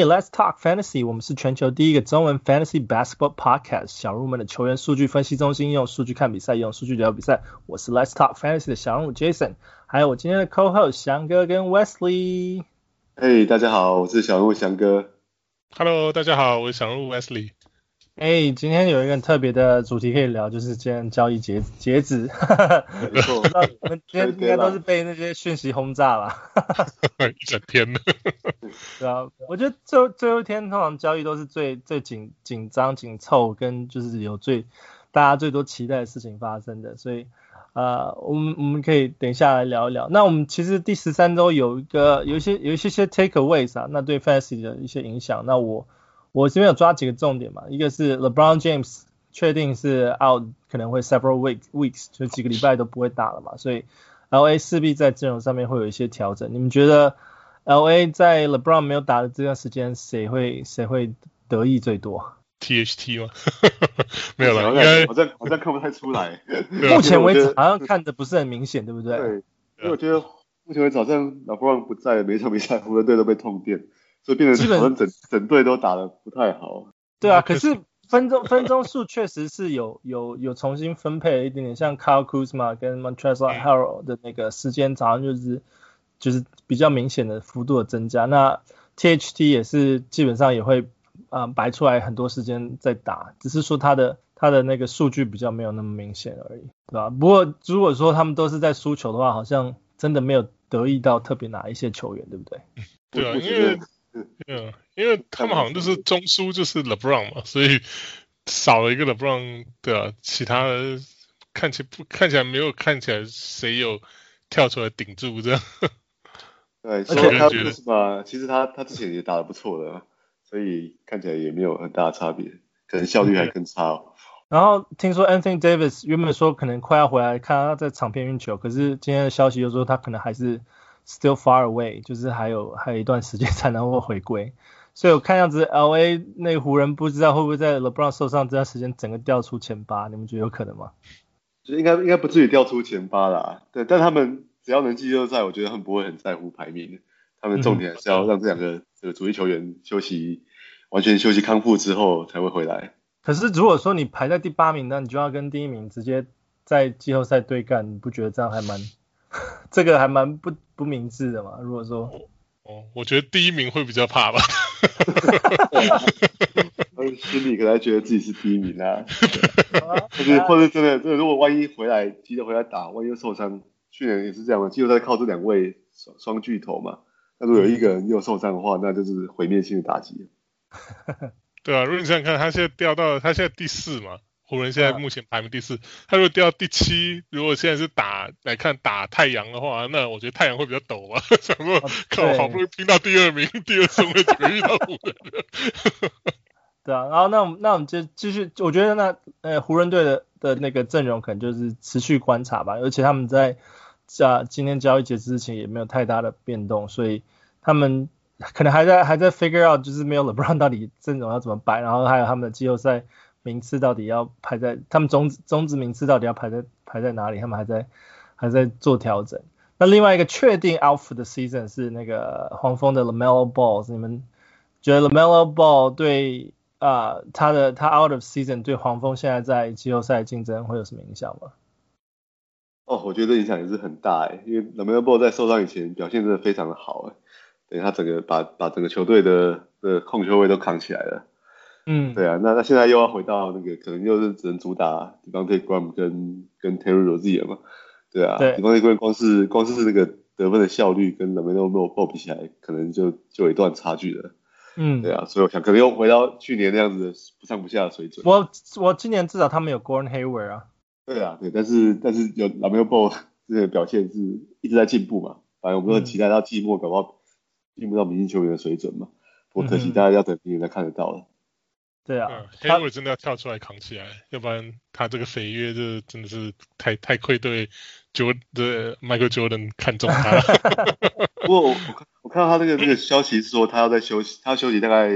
Hey, let's talk fantasy. 我们是全球第一个中文 fantasy basketball podcast。小人物们的球员数据分析中心，用数据看比赛，用数据聊比赛。我是 Let's talk fantasy 的小人物 Jason，还有我今天的 co-host 翔哥跟 Wesley。嘿，大家好，我是小人物翔哥。Hello，大家好，我是小人物 Wesley。哎、欸，今天有一个很特别的主题可以聊，就是今天交易截截止。没错，我们今天应该都是被那些讯息轰炸吧，一整天的。对啊，我觉得最最后一天通常交易都是最最紧紧张紧凑，跟就是有最大家最多期待的事情发生的，所以呃，我们我们可以等一下来聊一聊。那我们其实第十三周有一个有一些有一些些 takeaways 啊，那对 fantasy 的一些影响，那我。我这边有抓几个重点嘛，一个是 LeBron James 确定是 out，可能会 several weeks weeks 就几个礼拜都不会打了嘛，所以 LA 势必在阵容上面会有一些调整。你们觉得 LA 在 LeBron 没有打的这段时间，谁会谁会得益最多？THT 吗？没有了，应该好像好像看不太出来。目前为止好像看的不是很明显，对不对？对，因为我觉得目前为止好像 LeBron 不在，每场比赛湖人队都被痛电。所以变成好像整整队都打得不太好。对啊，可是分钟分钟数确实是有有有重新分配了一点点，像 Kyle Kuzma 跟 Montrezl Harrell 的那个时间，好像就是就是比较明显的幅度的增加。那 THT 也是基本上也会啊、呃、摆出来很多时间在打，只是说他的他的那个数据比较没有那么明显而已，对吧？不过如果说他们都是在输球的话，好像真的没有得意到特别哪一些球员，对不对？对啊，因为。嗯，因为他们好像就是中枢就是 LeBron 嘛，所以少了一个 LeBron，对啊，其他的看起不看起来没有看起来谁有跳出来顶住这样。对，所以他不是吧？其实他他之前也打得不错的，所以看起来也没有很大的差别，可能效率还更差哦。然后听说 Anthony Davis 原本说可能快要回来，看他在场边运球，可是今天的消息又说他可能还是。Still far away，就是还有还有一段时间才能够回归，所以我看样子 LA 那个湖人不知道会不会在 LeBron 受伤这段时间整个掉出前八，你们觉得有可能吗？就应该应该不至于掉出前八啦，对，但他们只要能季后赛，我觉得他们不会很在乎排名，他们重点还是要让这两个这个主力球员休息，完全休息康复之后才会回来。可是如果说你排在第八名，那你就要跟第一名直接在季后赛对干，你不觉得这样还蛮？这个还蛮不不明智的嘛。如果说，哦，我觉得第一名会比较怕吧。他心里可能觉得自己是第一名啊。或者或者真的，这如果万一回来急着回来打，万一又受伤，去年也是这样的。季后赛靠这两位双双巨头嘛。那如果有一个人又受伤的话，那就是毁灭性的打击。对啊，如果你想想看，他现在掉到他现在第四嘛。湖人现在目前排名第四，他如果掉到第七，如果现在是打来看打太阳的话，那我觉得太阳会比较抖吧。想说靠，好不容易拼到第二名，第二顺位怎么遇到湖人？对啊，然后那我们那我们就继续，我觉得那呃湖人队的的那个阵容可能就是持续观察吧，而且他们在啊今天交易截止之前也没有太大的变动，所以他们可能还在还在 figure out 就是没有 LeBron 到底阵容要怎么摆，然后还有他们的季后赛。名次到底要排在他们中中职名次到底要排在排在哪里？他们还在还在做调整。那另外一个确定 out for the season 是那个黄蜂的 LaMelo Ball。你们觉得 LaMelo Ball 对啊、他的他 out of season 对黄蜂现在在季后赛竞争会有什么影响吗？哦，我觉得影响也是很大诶，因为 LaMelo Ball 在受伤以前表现真的非常的好诶，对他整个把把整个球队的的控球位都扛起来了。嗯，对啊，那那现在又要回到那个，可能又是只能主打 Devonte' Graham 跟跟 Terry Rozier 嘛，对啊 Graham 光是光是那个得分的效率跟 LaMelo Ball 比起来，可能就就有一段差距了。嗯，对啊，所以我想可能又回到去年那样子的不上不下的水准。我我今年至少他们有 Gordon Hayward 啊。对啊，对，但是但是有 LaMelo Ball 这个表现是一直在进步嘛，反正我们都很期待他季末搞不好进步到明星球员的水准嘛。不过可惜大家要等明年才看得到了。对啊，黑尾、嗯、真的要跳出来扛起来，要不然他这个肥约这真的是太太愧对 Jordan 的 Michael Jordan 看中他。不过我我看到他这个这个消息是说他要在休息，他休息大概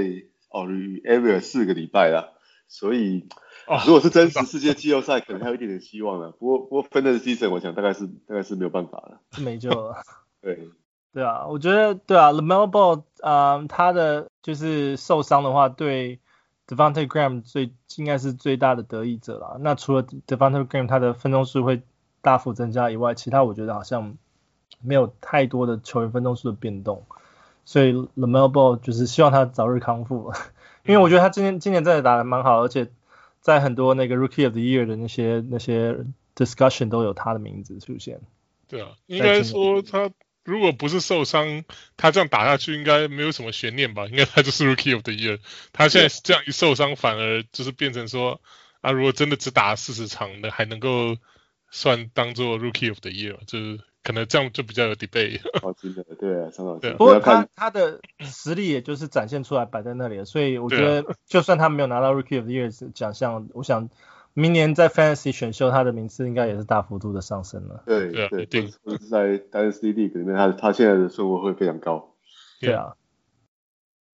哦 every 四个礼拜啦，所以、哦、如果是真实世界季后赛，可能还有一点点希望了。不过不过 Fantasy Season 我想大概是大概是没有办法了，是没救了。对。对啊，我觉得对啊，LaMelo Ball 啊、呃，他的就是受伤的话，对 Devonte Graham 最应该是最大的得益者啦。那除了 Devonte Graham 他的分钟数会大幅增加以外，其他我觉得好像没有太多的球员分钟数的变动。所以 LaMelo Ball 就是希望他早日康复，因为我觉得他今年今年真的打得蛮好，而且在很多那个 Rookie of the Year 的那些那些 discussion 都有他的名字出现。对啊，应该说他。如果不是受伤，他这样打下去应该没有什么悬念吧？应该他就是 Rookie of the Year。他现在这样一受伤，反而就是变成说，啊，如果真的只打四十场的，还能够算当做 Rookie of the Year，就是可能这样就比较有 debate。哦，真的，对啊，张老师。不过他他的实力也就是展现出来摆在那里了，所以我觉得就算他没有拿到 Rookie of the Year 奖项，我想。明年在 Fantasy 选秀，他的名次应该也是大幅度的上升了。对对对，对是在 Dynasty League 里面，他他现在的顺位会非常高。对啊。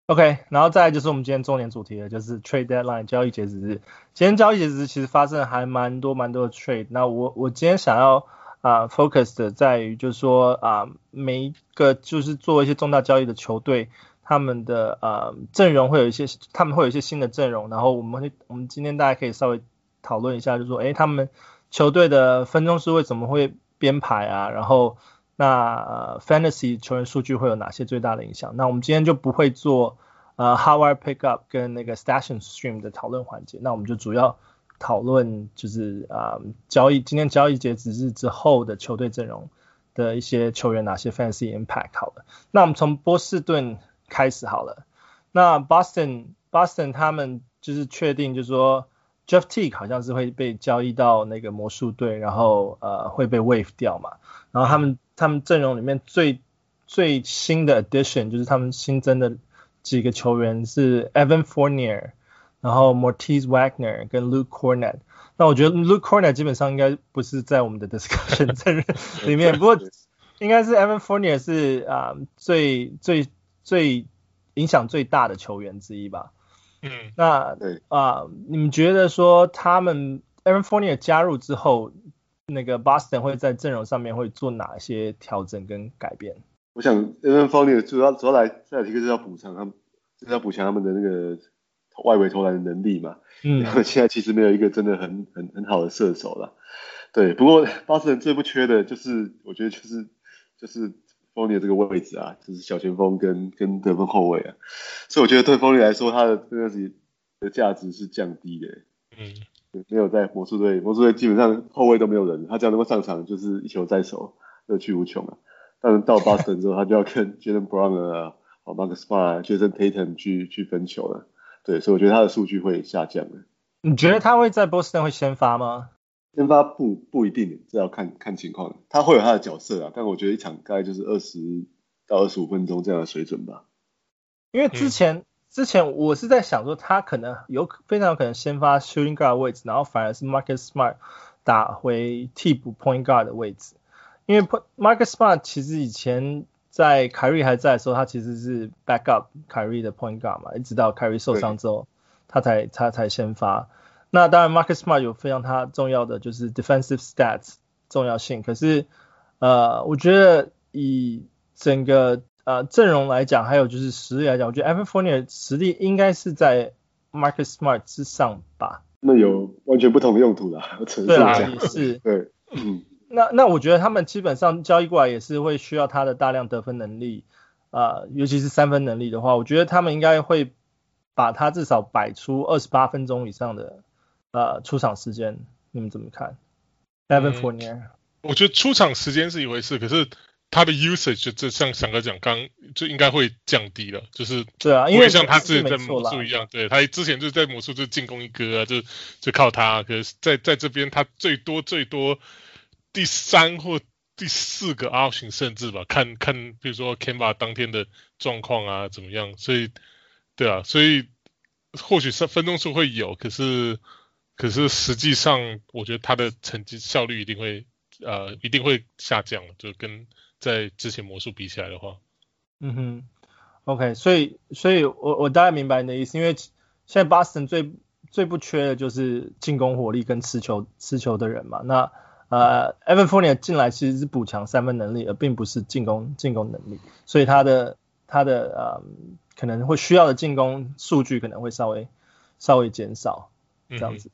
OK，然后再来就是我们今天重点主题了，就是 Trade Deadline 交易截止日。今天交易截止日其实发生还蛮多蛮多的 Trade。那我我今天想要啊、呃、focus 的在于就是说啊、呃、每一个就是做一些重大交易的球队，他们的呃阵容会有一些，他们会有一些新的阵容，然后我们会我们今天大家可以稍微。讨论一下，就是说，诶，他们球队的分钟数为什么会编排啊？然后，那、呃、Fantasy 球员数据会有哪些最大的影响？那我们今天就不会做呃，How I Pickup 跟那个 Station Stream 的讨论环节，那我们就主要讨论就是啊、交易今天交易截止日之后的球队阵容的一些球员哪些 Fantasy Impact 好了。那我们从波士顿开始好了。那 Boston Boston 他们就是确定就是说。Jeff Teague 好像是会被交易到那个魔术队，然后呃会被 waive 掉嘛。然后他们他们阵容里面最最新的 addition 就是他们新增的几个球员是 Evan Fournier，然后 Moritz Wagner 跟 Luke Kornet。那我觉得 Luke Kornet 基本上应该不是在我们的 discussion 里面，不过应该是 Evan Fournier 是啊、最最最影响最大的球员之一吧。嗯，那对啊，你们觉得说他们 Evan Fournier 加入之后，那个 Boston 会在阵容上面会做哪些调整跟改变？我想 Evan Fournier 主要主要来再来提个是要补偿他们，就是要补强他们的那个外围投篮的能力嘛。嗯，然后现在其实没有一个真的很很很好的射手了。对，不过 Boston 最不缺的就是我觉得就是就是。Fournier 这个位置啊，就是小前锋跟跟得分后卫啊，所以我觉得对 Fournier 来说，他的这个是的价值是降低的。嗯，没有在魔术队，魔术队基本上后卫都没有人，他只要能够上场，就是一球在手，乐趣无穷啊。但是到 Boston 之后，他就要跟 Jaylen Brown 啊、哦 Marcus Smart、Jayson Tatum 去去分球了。对，所以我觉得他的数据会下降的。你觉得他会在 Boston 会先发吗？先发不不一定，这要看看情况。他会有他的角色啊，但我觉得一场大概就是二十到二十五分钟这样的水准吧。因为之前、嗯、之前我是在想说，他可能有非常有可能先发 shooting guard 的位置，然后反而是 Marcus Smart 打回替补 point guard 的位置。因为 Marcus Smart 其实以前在凯瑞还在的时候，他其实是 backup 凯瑞的 point guard 嘛，一直到凯瑞受伤之后，他才他才先发。那当然，Marcus Smart 有非常他重要的就是 defensive stats 重要性。可是，呃，我觉得以整个呃阵容来讲，还有就是实力来讲，我觉得 Evan Fournier 实力应该是在 Marcus Smart 之上吧。那有完全不同的用途的，对啊，也是。对，嗯。那那我觉得他们基本上交易过来也是会需要他的大量得分能力啊、呃，尤其是三分能力的话，我觉得他们应该会把他至少摆出二十八分钟以上的。呃，出场时间你们怎么看？Evan Fournier，我觉得出场时间是一回事，可是他的 usage 就就像翔哥讲，刚就应该会降低了，就是对啊，因为像他之前在魔术一样，对他之前就在魔术就进攻一哥啊，就就靠他，可是在在这边他最多最多第三或第四个 option 甚至吧，看看比如说 Kemba 当天的状况啊怎么样，所以对啊，所以或许是分钟数会有，可是。可是实际上，我觉得他的成绩效率一定会呃一定会下降，就跟在之前魔术比起来的话。嗯哼，OK，所以所以我我大概明白你的意思，因为现在 Boston 最最不缺的就是进攻火力跟持球持球的人嘛。那呃，Evan Fournier 进来其实是补强三分能力，而并不是进攻进攻能力，所以他的他的呃可能会需要的进攻数据可能会稍微稍微减少这样子。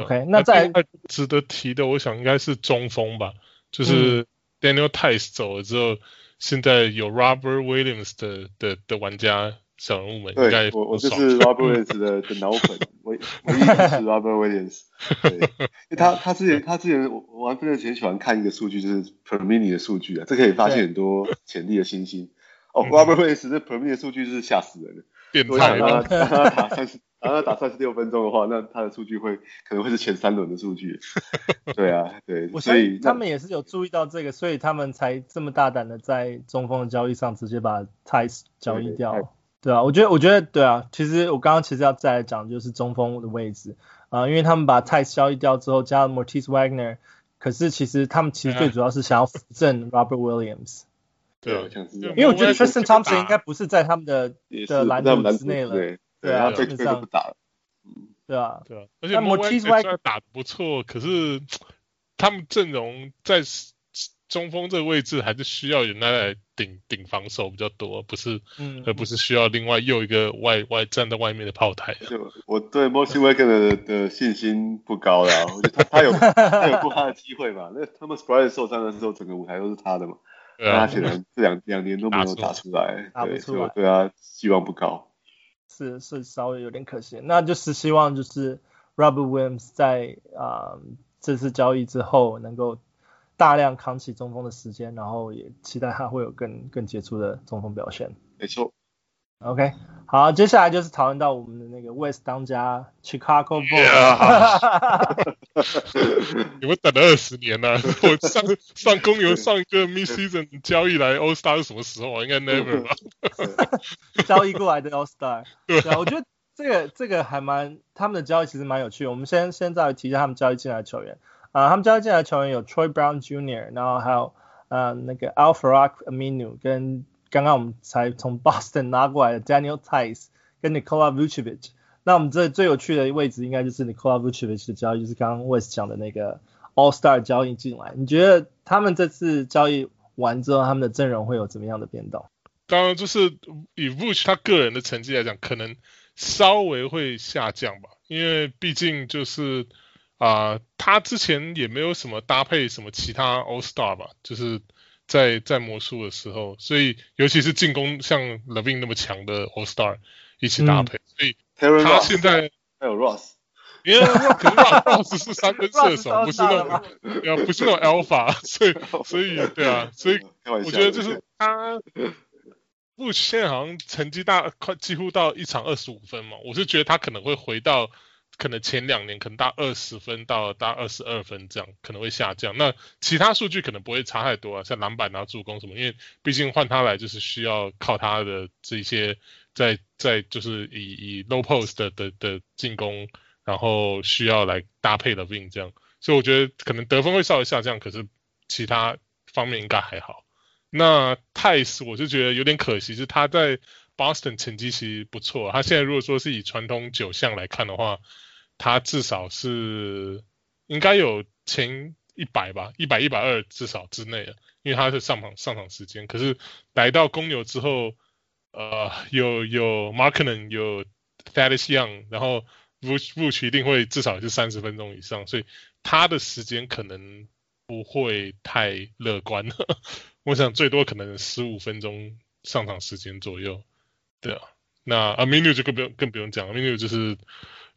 ，OK，那再值得提的，我想应该是中锋吧，就是。Daniel Theis 走了之后，现在有 Robert Williams 的的的玩家小人物们应该，对，我我就是 Robert Williams 的的脑粉，我我一直是 Robert Williams，对，因为他他之前他之前我玩分之前喜欢看一个数据，就是 Per Minute 的数据啊，这可以发现很多潜力的新星。哦，Robert Williams 这 Per Minute 的数据是吓死人的，变态了，让他打三十。然后他打三十六分钟的话，那他的数据会可能会是前三轮的数据。对啊，对，所以他们也是有注意到这个，所以他们才这么大胆的在中锋的交易上直接把 Theis 交易掉。对，对啊，我觉得，我觉得，对啊，其实我刚刚其实要再来讲就是中锋的位置啊、呃，因为他们把 Theis 交易掉之后加了 Mortis Wagner，可是其实他们其实最主要是想要扶正 Robert Williams。对好，像是这样。因为我觉得 Tristan Thompson 应该不是在他们的的蓝图之内了。对啊，这这不打了。嗯，对啊，对啊，而且 Moritz Wagner 打得不错，可是他们阵容在中锋这个位置还是需要人来来顶顶防守比较多，不是，嗯，而不是需要另外又一个外外站在外面的炮台。就我对 Moritz Wagner 的信心不高啦，我觉得他他有他有过他的机会嘛，那他们 Bryant 受伤的时候，整个舞台都是他的嘛，他显然这两两年都没有打出来，对，所以我对他希望不高。是是稍微有点可惜，那就是希望就是 Robert Williams 在啊、呃、这次交易之后能够大量扛起中锋的时间，然后也期待他会有更更杰出的中锋表现。没错。OK，好，接下来就是讨论到我们的那个 West 当家 Chicago Bulls。你们等了二十年了，我上上公牛 上一个 Mid Season 交易来 All Star 是什么时候啊？应该 Never 吧？交易过来的 All Star。对啊，我觉得这个这个还蛮，他们的交易其实蛮有趣的。我们先先再提一下他们交易进来的球员啊、呃，他们交易进来的球员有 Troy Brown Jr.，然后还有呃那个 Al-Farouq Aminu 跟。刚刚我们才从 Boston 拿过来的 Daniel Tice 跟 Nikola Vucevic，那我们这最有趣的位置应该就是 Nikola Vucevic 的交易，就是刚刚 Wes 讲的那个 All Star 交易进来。你觉得他们这次交易完之后，他们的阵容会有怎么样的变动？当然，就是以 Vuc 他个人的成绩来讲，可能稍微会下降吧，因为毕竟就是啊、他之前也没有什么搭配什么其他 All Star 吧，就是。在在魔术的时候，所以尤其是进攻像 LaVine 那么强的 All Star 一起搭配，嗯、所以他现在还有 Ross，因为 Ross 是三分射手，不是那种，不是那种 Alpha，所以所以对啊，所以我觉得就是他，目前现在好像成绩大快几乎到一场二十五分嘛，我是觉得他可能会回到。可能前两年可能到二十分到到二十二分这样可能会下降，那其他数据可能不会差太多啊，像篮板啊、助攻什么，因为毕竟换他来就是需要靠他的这些在在就是以以 low post 的的的进攻，然后需要来搭配的 win 这样，所以我觉得可能得分会稍微下降，可是其他方面应该还好。那泰斯我就觉得有点可惜，是他在 Boston 成绩其实不错，他现在如果说是以传统九项来看的话。他至少是应该有前一百吧，一百一百二至少之内的，因为他是上场上场时间。可是来到公牛之后，呃，有有 Markkanen 有 Thaddeus Young，然后 Vooch 一定会至少是三十分钟以上，所以他的时间可能不会太乐观。我想最多可能十五分钟上场时间左右。对啊，那 Aminu 就更不用更不用讲，Aminu 就是。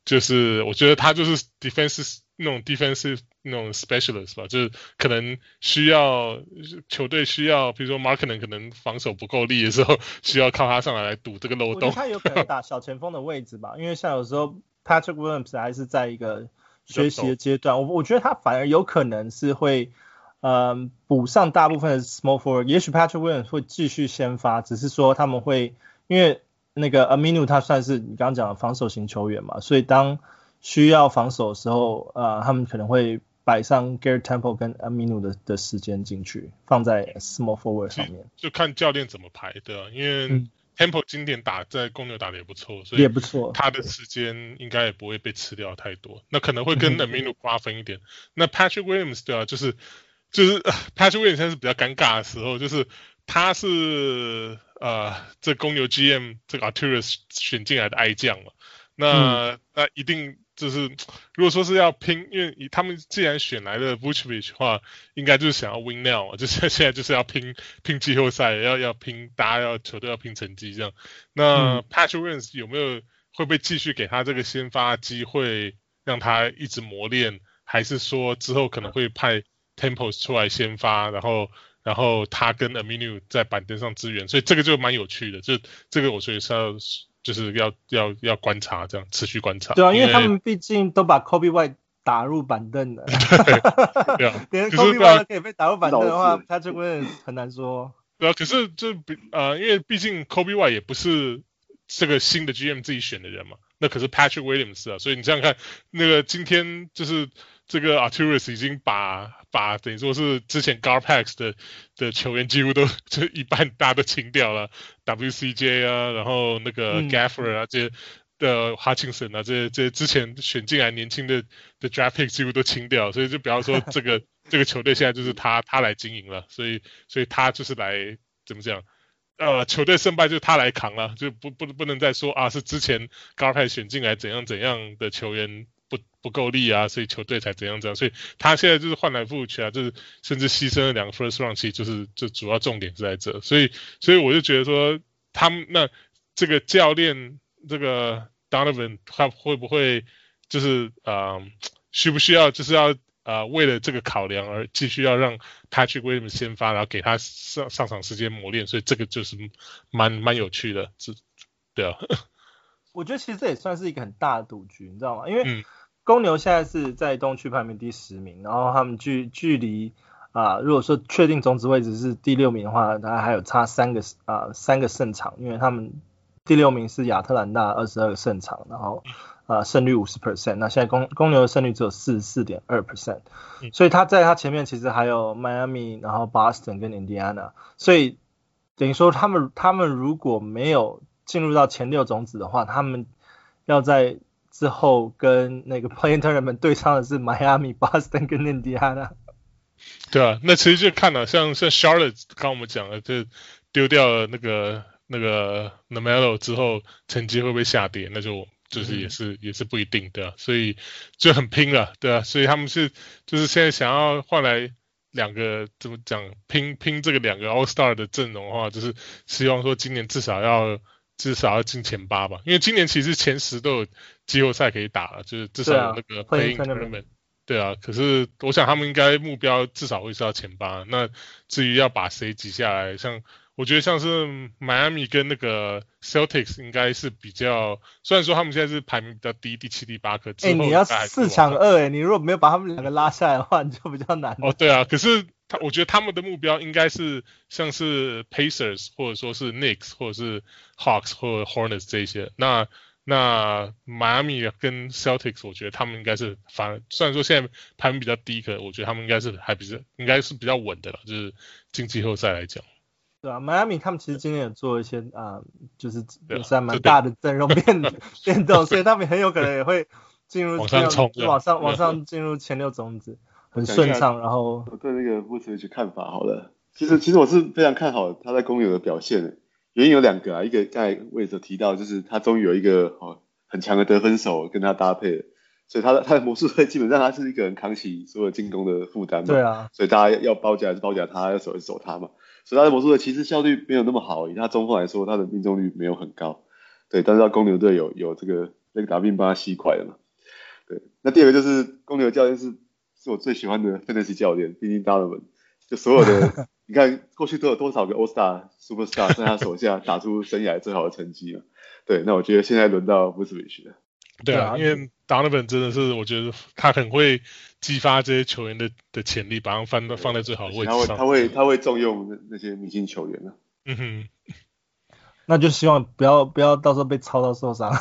就是我觉得他就是 defense 那种 defensive 那种 specialist 吧，就是可能需要球队需要，比如说 Markkanen 可能防守不够力的时候，需要靠他上来来堵这个漏洞。他有可 能打小前锋的位置吧，因为像有时候 Patrick Williams 还是在一个学习的阶段，我我觉得他反而有可能是会嗯补上大部分的 small forward，也许 Patrick Williams 会继续先发，只是说他们会因为。那个 Aminu 他算是你刚刚讲的防守型球员嘛，所以当需要防守的时候，呃，他们可能会摆上 Garrett Temple 跟 Aminu 的的时间进去，放在 small forward 上面，就看教练怎么排，对啊，因为 Temple 今天打在公牛打的也不错，所以也不错，他的时间应该也不会被吃掉太多。那可能会跟 Aminu 瓜分一点。那 Patrick Williams 对啊，就是就是 Patrick Williams 现在是比较尴尬的时候，就是他是呃这公牛 GM 这个 Arturus 选进来的爱将嘛，那、嗯、那一定。就是如果说是要拼，因为他们既然选来了 Vucevic 的话，应该就是想要 win now，就是现在就是要拼拼季后赛，要要拼，大家要球队要拼成绩这样。那 Patrick Williams 有没有会不会继续给他这个先发机会，让他一直磨练，还是说之后可能会派 Temples 出来先发，然后然后他跟 Aminu 在板凳上支援，所以这个就蛮有趣的，就这个我觉得是要。就是要要要观察，这样持续观察。对啊，因为他们毕竟都把 Coby White 打入板凳了。对啊，连 Coby White 都可以被打入板凳的话，他就会很难说。对啊，可是就比呃，因为毕竟 Coby White 也不是这个新的 GM 自己选的人嘛，那可是 Patrick Williams 啊，所以你想想看，那个今天就是。这个 Arturus 已经把把等于说是之前 GarPax 的的球员几乎都就一半大家都清掉了，WCJ 啊，然后那个 Gafford 啊这些的 Hutchinson 啊这些这些之前选进来年轻的的 Draft Pick 几乎都清掉，所以就比方说这个 这个球队现在就是他他来经营了，所以所以他就是来怎么讲，呃球队胜败就是他来扛了，就不不不能再说啊是之前 GarPax 选进来怎样怎样的球员。不不够力啊，所以球队才怎样怎样，所以他现在就是换来复去啊，就是甚至牺牲了两个 first round，其实就是这主要重点是在这，所以所以我就觉得说他们那这个教练这个 Donovan 他会不会就是啊、呃、需不需要就是要啊、呃、为了这个考量而继续要让 Patrick Williams 先发，然后给他上上场时间磨练，所以这个就是蛮蛮有趣的，这对啊。我觉得其实这也算是一个很大的赌局，你知道吗？因为公牛现在是在东区排名第十名，然后他们距距离啊、呃，如果说确定种子位置是第六名的话，大概还有差三个啊、呃、三个胜场，因为他们第六名是亚特兰大二十二个胜场，然后啊、呃、胜率五十 percent，那现在公公牛的胜率只有四十四点二 percent，所以他在他前面其实还有迈阿密，然后 Boston 跟 Indiana，所以等于说他们他们如果没有进入到前六种子的话，他们要在之后跟那个 Play-in Tournament 对上的是 Miami、Boston 跟印第安纳。对啊，那其实就看了，像像 Charlotte 刚我们讲了，就丢掉了那个那个 n a m e l o 之后，成绩会不会下跌？那就就是也是、嗯、也是不一定，对啊，所以就很拼了，对啊，所以他们是就是现在想要换来两个怎么讲拼拼这个两个 All Star 的阵容的话，就是希望说今年至少要。至少要进前八吧，因为今年其实前十都有季后赛可以打了，就是至少有那个 Play-in Tournament。对啊，可是我想他们应该目标至少会是要前八。那至于要把谁挤下来，像我觉得像是迈阿密跟那个 Celtics 应该是比较，虽然说他们现在是排名比较低，第七、第八，可之后你要四强二哎，你如果没有把他们两个拉下来的话，你就比较难。哦，对啊，可是。他我觉得他们的目标应该是像是 Pacers 或者说是 Knicks 或者是 Hawks 或者 Hornets 这些。那那迈阿密跟 Celtics，我觉得他们应该是反，虽然说现在排名比较低，可我觉得他们应该是还比较应该是比较稳的了，就是进季后赛来讲。对啊，迈阿密他们其实今天也做一些啊、呃，就是也算蛮大的阵容变 变动，所以他们很有可能也会进入往上冲，往上往上进入前六种子。很顺畅，然后我对那个 Vucevic 看法好了。其实其实我是非常看好他在公牛的表现的，原因有两个啊，一个刚才我也有提到，就是他终于有一个哦很强的得分手跟他搭配了，所以他的他的魔术队基本上他是一个人扛起所有进攻的负担嘛。对啊，所以大家要包夹还是包夹他，要守还是守他嘛。所以他的魔术队其实效率没有那么好，以他中锋来说，他的命中率没有很高。对，但是他公牛队有有这个那个达宾帮他吸快了嘛。对，那第二个就是公牛教练是。是我最喜欢的 fantasy 教练，毕竟 Donovan 就所有的，你看过去都有多少个 All Star Superstar 在他手下 打出生涯最好的成绩了。对，那我觉得现在轮到 Vucevic 了。对啊，因为 Donovan 真的是，我觉得他很会激发这些球员的的潜力，把他们放到放在最好的位置上。他会他会他会重用那那些明星球员呢。嗯哼。那就希望不要不要到时候被操到受伤。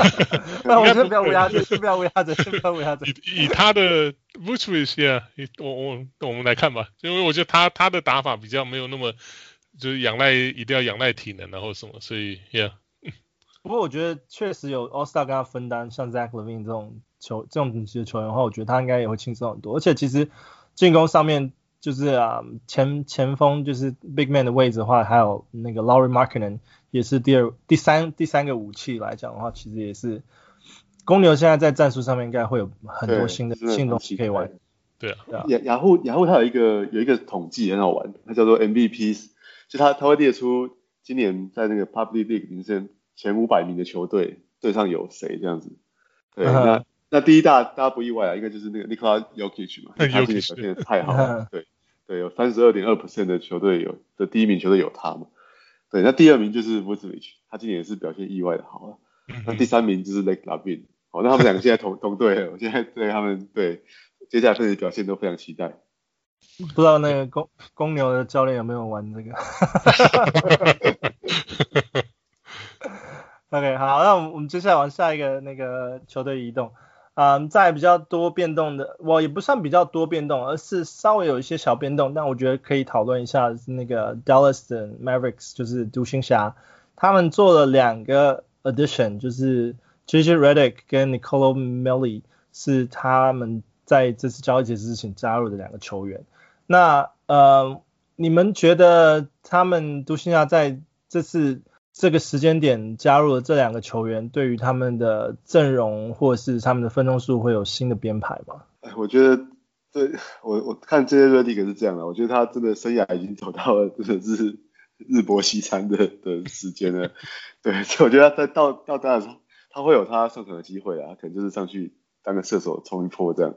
那我先不要乌鸦嘴，先不要乌鸦嘴，先不要乌鸦嘴。以以他的 Vucevic 啊，我我我们来看吧，因为我觉得他他的打法比较没有那么就是仰赖一定要仰赖体能然后什么，所以 yeah。不过我觉得确实有 All Star 跟他分担，像 Zach Levine 这种球这种等级的球员的话，我觉得他应该也会轻松很多。而且其实进攻上面就是啊前前锋就是 Big Man 的位置的话，还有那个 Lauri Markkanen 也是第二第三第三个武器来讲的话，其实也是公牛现在在战术上面应该会有很多新的新东西可以玩。对啊，雅雅虎雅虎它有一个有一个统计很好玩，它叫做 MVP，就它它会列出今年在那个 Public League 名声前五百名的球队队上有谁这样子。对，嗯、那那第一大大家不意外啊，应该就是那个 Nikola Jokic 嘛，他今年表现太好了。对对，有三十二点二 percent 的球队有的第一名球队有他嘛。对，那第二名就是 Vucevic，他今年也是表现意外的好了。那第三名就是 Zach LaVine，好，那他们两个现在同 同队了，我现在对他们对。接下来分的表现都非常期待。不知道那个公公牛的教练有没有玩这个？OK，好，那我们我们接下来往下一个那个球队移动。嗯，在比较多变动的，我也不算比较多变动，而是稍微有一些小变动，但我觉得可以讨论一下。那个 Dallas 的 Mavericks 就是独行侠，他们做了两个 addition，就是 JJ Redick 跟 Nicolo Melli 是他们。在这次交易节之前加入的两个球员，那呃，你们觉得他们独行侠在这次这个时间点加入了这两个球员，对于他们的阵容或者是他们的分钟数会有新的编排吗？哎，我觉得对我我看这些热力可是这样的，我觉得他真的生涯已经走到了真的是日薄西山的的时间了。对，所以我觉得他在到到当然他会有他上场的机会啊，可能就是上去。当个射手冲一波这样，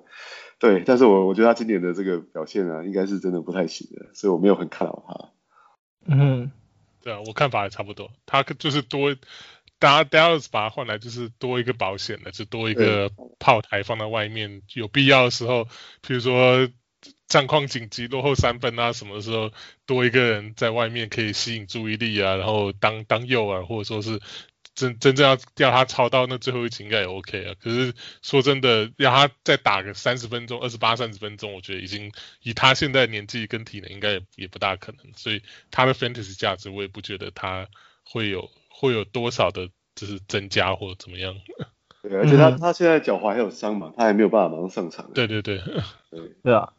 对，但是我我觉得他今年的这个表现啊，应该是真的不太行的，所以我没有很看好他。嗯，对啊，我看法也差不多，他就是多，大家 Dallas 把他换来就是多一个保险的，就多一个炮台放在外面，有必要的时候，比如说战况紧急落后三分啊什么的时候，多一个人在外面可以吸引注意力啊，然后当当诱饵或者说是。真真正要要他超到那最后一集应该也 OK 啊，可是说真的，让他再打个三十分钟、二十八、三十分钟，我觉得已经以他现在年纪跟体能，应该也也不大可能。所以他的 fantasy 价值，我也不觉得他会有会有多少的，就是增加或者怎么样。对，而且他他现在脚踝还有伤嘛，他还没有办法马上上场。对对对，对 对啊。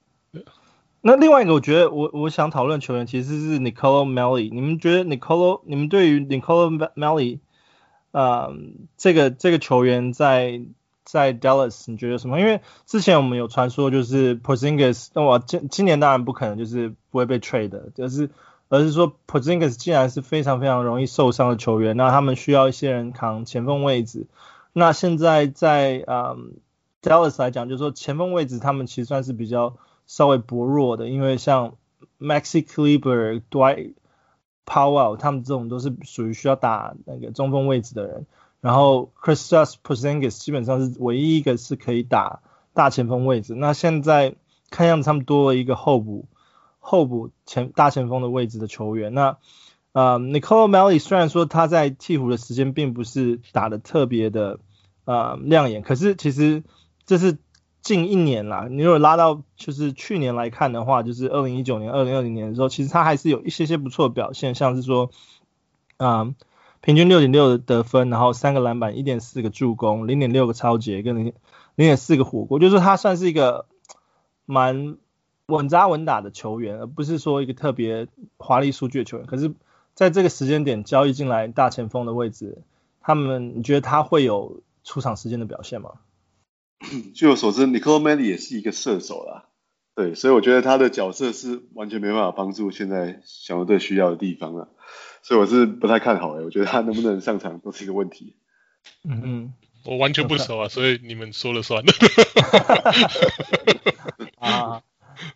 那另外一个，我觉得我我想讨论球员其实是 Nicolo Melli，你们觉得 Nicolo，你们对于 Nicolo Melli？呃、这个这个球员在在 Dallas 你觉得什么？因为之前我们有传说就是 Porzingis，那我今今年当然不可能就是不会被 trade 的，就是而是说 Porzingis 既然是非常非常容易受伤的球员，那他们需要一些人扛前锋位置。那现在在嗯 Dallas 来讲，就是说前锋位置他们其实算是比较稍微薄弱的，因为像 Maxi Kleber、Dwight Powell 他们这种都是属于需要打那个中锋位置的人，然后 Chrisas Porzingis 基本上是唯一一个是可以打大前锋位置。那现在看样子他们多了一个候补候补前大前锋的位置的球员。那呃 Nicolo Melli 虽然说他在鵜鹕的时间并不是打得特别的呃亮眼，可是其实这是。近一年啦，你如果拉到就是去年来看的话，就是二零一九年、二零二零年的时候，其实他还是有一些些不错的表现，像是说，嗯，平均六点六的得分，然后三个篮板，一点四个助攻，零点六个抄截，跟零零点四个火锅，就是他算是一个蛮稳扎稳打的球员，而不是说一个特别华丽数据的球员。可是在这个时间点交易进来大前锋的位置，他们你觉得他会有出场时间的表现吗？据我所知，Nicole Melli 也是一个射手啦，对，所以我觉得他的角色是完全没办法帮助现在小牛队需要的地方了，所以我是不太看好诶，我觉得他能不能上场都是一个问题。嗯嗯，我完全不熟啊，所以你们说了算。啊，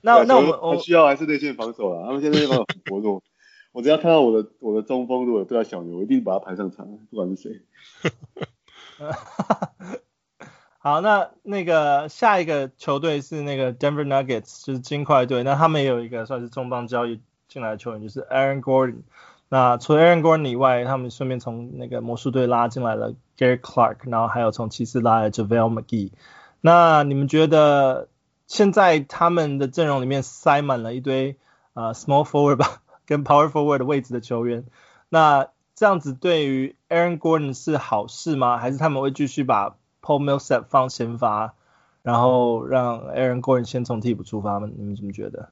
那那我们需要还是内线防守啦，他们现在内线防守很薄弱，我只要看到我的我的中锋如果对到小牛，我一定把他排上场，不管是谁。好，那那个下一个球队是那个 Denver Nuggets，就是金块队。那他们也有一个算是重磅交易进来的球员，就是 Aaron Gordon。那除了 Aaron Gordon 以外，他们顺便从那个魔术队拉进来了 Gary Clark，然后还有从骑士拉来 JaVale McGee。那你们觉得现在他们的阵容里面塞满了一堆、呃、small forward 吧，跟 Power Forward 的位置的球员。那这样子对于 Aaron Gordon 是好事吗？还是他们会继续把 Paul Millsap 放先发，然后让 Aaron Gordon 先从替补出发吗？你们怎么觉得？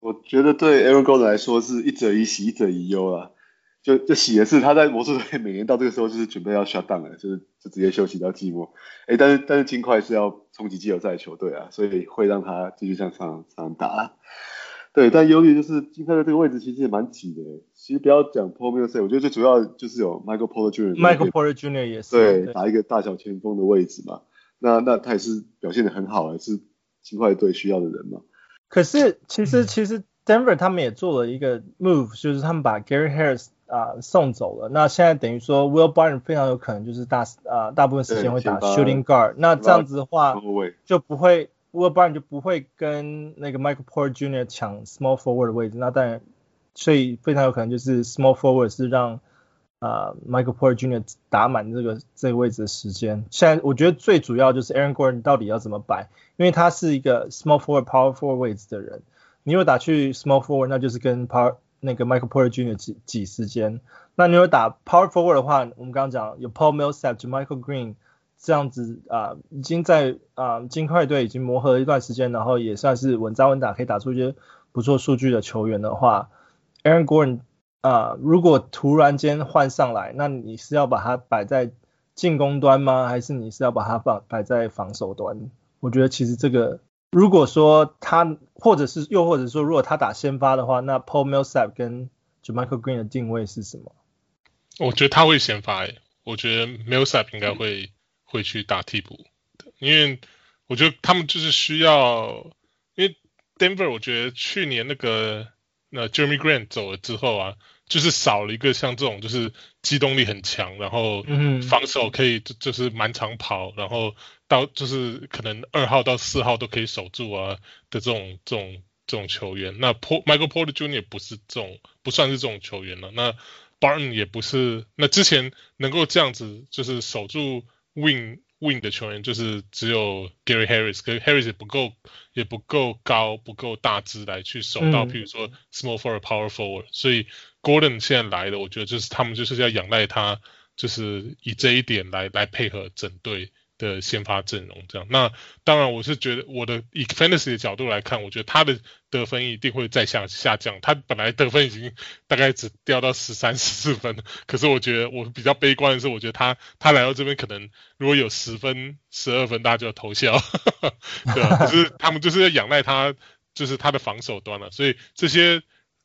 我觉得对 Aaron Gordon 来说是一者一喜，一者一忧啊。就就喜的是他在魔术队每年到这个时候就是准备要 shut down 了，就是就直接休息到寂寞。哎，但是但是金块是要冲击季后赛的球队啊，所以会让他继续向上上打。对，但忧虑就是金块的这个位置其实也蛮挤的。其实不要讲 Paul Millsap，我觉得最主要就是有 Michael Porter Jr. Michael Porter Jr. 也是对，打一个大小前锋的位置嘛。那那他也是表现的很好，也是金块队需要的人嘛。可是其实其实 Denver 他们也做了一个 move，就是他们把 Gary Harris 啊、呃、送走了。那现在等于说 Will Barton 非常有可能就是大啊、呃、大部分时间会打 Shooting Guard。那这样子的话就不会。Will Barton 就不会跟那个 Michael Porter Jr. 抢 Small Forward 的位置，那当然，所以非常有可能就是 Small Forward 是让啊、呃、Michael Porter Jr. 打满这个这个位置的时间。现在我觉得最主要就是 Aaron Gordon 到底要怎么摆，因为他是一个 Small Forward Power Forward 位置的人，你如果打去 Small Forward，那就是跟 Power 那个 Michael Porter Jr. 挤挤时间。那你如果打 Power Forward 的话，我们刚刚讲有 Paul Millsap、Michael Green。这样子啊、已经在啊、金块队已经磨合了一段时间，然后也算是稳扎稳打，可以打出一些不错数据的球员的话，Aaron Gordon 啊、如果突然间换上来，那你是要把它摆在进攻端吗？还是你是要把它放摆在防守端？我觉得其实这个，如果说他，或者是又或者说如果他打先发的话，那 Paul Millsap 跟 JaMychal Green 的定位是什么？我觉得他会先发诶，我觉得 Millsap 应该会。会去打替补，因为我觉得他们就是需要，因为 Denver 我觉得去年那个那 Jeremy Grant 走了之后啊，就是少了一个像这种就是机动力很强，然后防守可以就就是满场跑，然后到就是可能二号到四号都可以守住啊的这种这种这种球员。那 p Michael Porter Jr. 不是这种不算是这种球员了，那 Barton 也不是，那之前能够这样子就是守住。Wing Wing 的球员就是只有 Gary Harris，可是 Harris 也不够，也不够高，不够大只来去守到，譬如说 Small Forward、Power Forward，所以 Gordon 现在来的，我觉得就是他们就是要仰赖他，就是以这一点来来配合整队。的先发阵容这样，那当然我是觉得我的以 fantasy 的角度来看，我觉得他的得分一定会再下下降。他本来得分已经大概只掉到十三十四分，可是我觉得我比较悲观的是，我觉得他他来到这边可能如果有十分十二分，大家就要投笑，对啊，可是 他们就是要仰赖他，就是他的防守端了，所以这些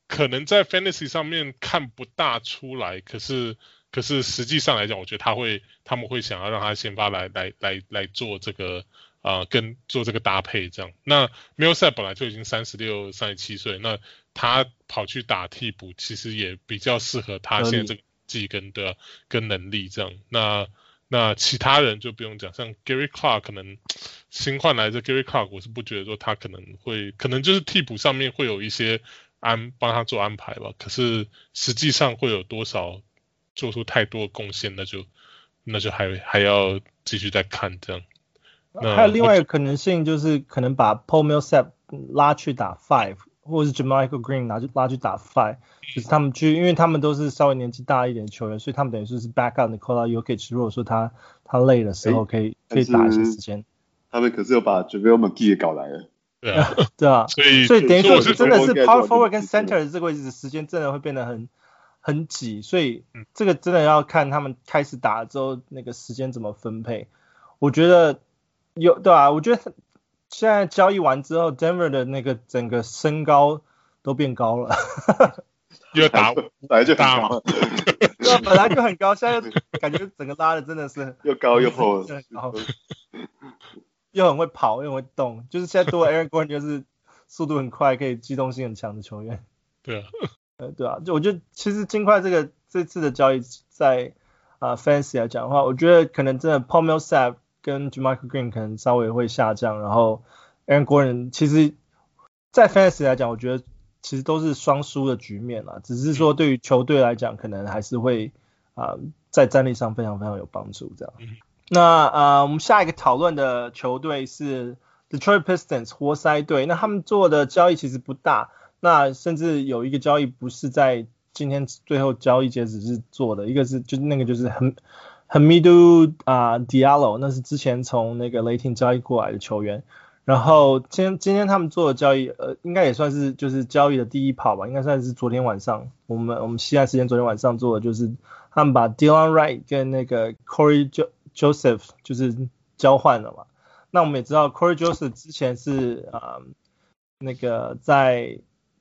可能在 fantasy 上面看不大出来，可是。可是实际上来讲，我觉得他会，他们会想要让他先发来来来来做这个啊、呃，跟做这个搭配这样。那 Millsap 本来就已经三十六、三十七岁，那他跑去打替补，其实也比较适合他现在这个技跟的跟能力这样。那那其他人就不用讲，像 Gary Clark 可能新换来的 Gary Clark，我是不觉得说他可能会，可能就是替补上面会有一些安帮他做安排吧。可是实际上会有多少？做出太多贡献，那就那就还还要继续再看这样。还有另外一个可能性，就是可能把 Paul Millsap 拉去打 five，或者是 JaMychal Green 拿去拉去打 five，就是他们去，因为他们都是稍微年纪大一点的球员，所以他们等于说是 back up Nikola Jokic。如果说他他累的时候，可以可以打一些时间。他们可是有把 JaVale McGee 也搞来了。对啊，对啊。所以所以等于说真的是 Power Forward 跟 Center 的这个位置的时间，真的会变得很。很挤，所以这个真的要看他们开始打之后那个时间怎么分配。我觉得有对啊，我觉得现在交易完之后，Denver 的那个整个身高都变高了。因为打本来就大嘛，对啊，本来就很高，现在感觉整个拉的真的是又高又厚，然 后又很会跑又很会动，就是现在多 Aaron Gordon 就是速度很快，可以机动性很强的球员。对啊。呃，对啊，就我觉得其实金块这个这次的交易在啊、呃、fantasy 来讲的话，我觉得可能真的 Paul Millsap 跟 JaMychal Green 可能稍微会下降，然后 Aaron Gordon 其实，在 fantasy 来讲，我觉得其实都是双输的局面啦，只是说对于球队来讲，可能还是会啊、呃、在战力上非常非常有帮助这样。那啊、呃，我们下一个讨论的球队是 Detroit Pistons 活塞队，那他们做的交易其实不大。那甚至有一个交易不是在今天最后交易截止日做的，一个是就那个就是很很 Hamidou 啊 Diallo，那是之前从那个雷霆交易过来的球员。然后今天今天他们做的交易，呃，应该也算是就是交易的第一跑吧，应该算是昨天晚上我们我们西岸时间昨天晚上做的，就是他们把 dylan Wright 跟那个 Corey Joseph 就是交换了嘛。那我们也知道 Corey Joseph 之前是啊、那个在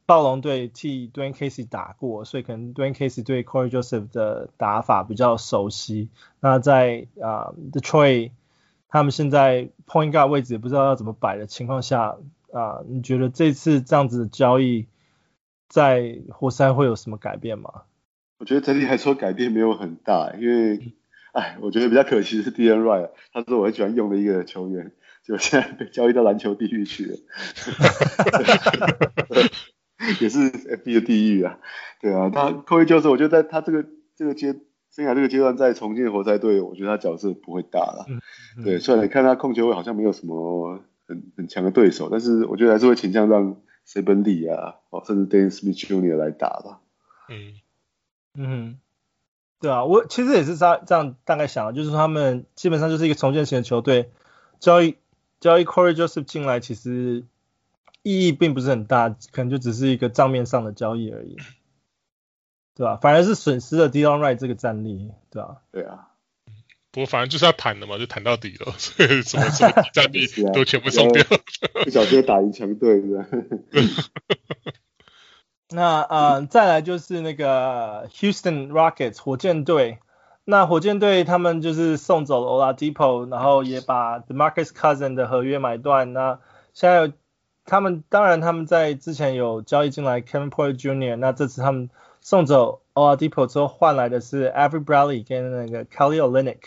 暴龙队替 Dwane Casey 打过，所以可能 Dwane Casey 对 Corey Joseph 的打法比较熟悉。那在啊、呃、Detroit 他们现在 point guard 位置也不知道要怎么摆的情况下，啊，你觉得这次这样子的交易在活塞会有什么改变吗？我觉得整体来说改变没有很大，因为，哎，我觉得比较可惜的是 Delon Wright，他是我很喜欢用的一个球员，就现在被交易到篮球地狱去了，也是 FB 的地狱啊，对啊，他 Corey Joseph 我觉得在他这个这个阶。生涯这个阶段在重建活塞队，我觉得他角色不会大了。嗯嗯、对，虽然你看他控球位好像没有什么很很强的对手，但是我觉得还是会倾向让 Saben Lee 啊，哦，甚至 Dennis Smith Jr. 来打吧。嗯嗯，对啊，我其实也是这样这样大概想的，就是说他们基本上就是一个重建型的球队，交易交易 Corey Joseph 进来，其实意义并不是很大，可能就只是一个账面上的交易而已。对吧？反而是损失了 Delon Wright 这个战力，对吧？对啊。不过反正就是要谈的嘛，就谈到底了，所以什么什么 战力都全部送掉，不小心打赢强队，是吧？那呃，再来就是那个 Houston Rockets 火箭队。那火箭队他们就是送走了 Oladipo，然后也把 DeMarcus Cousins 的合约买断。那现在有他们当然他们在之前有交易进来 Kevin Porter Jr.，那这次他们。送走 Oladipo 之后换来的是 Avery Bradley 跟那个 Kelly Olynyk。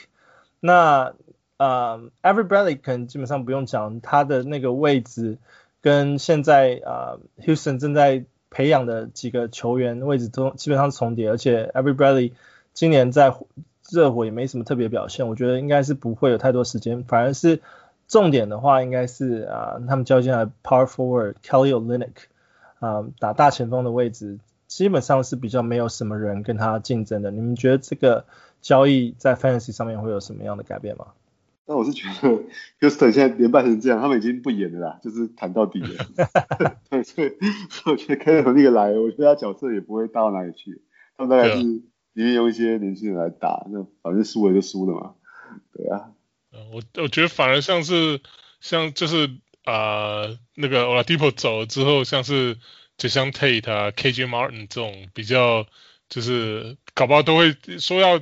那呃 Avery Bradley 可能基本上不用讲，他的那个位置跟现在呃 Houston 正在培养的几个球员位置都基本上重叠，而且 Avery Bradley 今年在热火也没什么特别表现，我觉得应该是不会有太多时间，反而是重点的话应该是啊、呃、他们交进来 Power Forward Kelly Olynyk 啊、呃、打大前锋的位置。基本上是比较没有什么人跟他竞争的。你们觉得这个交易在 Fantasy 上面会有什么样的改变吗？那我是觉得 Houston 现在连败成这样，他们已经不演了啦，就是谈到底了。对，所以我觉得 Kelly 那个来，我觉得他角色也不会大到哪里去。他们大概是里面用一些年轻人来打，那反正输了就输了嘛。对啊。我我觉得反而像是像就是啊、呃、那个 Oladipo 走了之后，像是。就像 Tate 啊，KJ Martin 这种比较，就是搞不好都会说要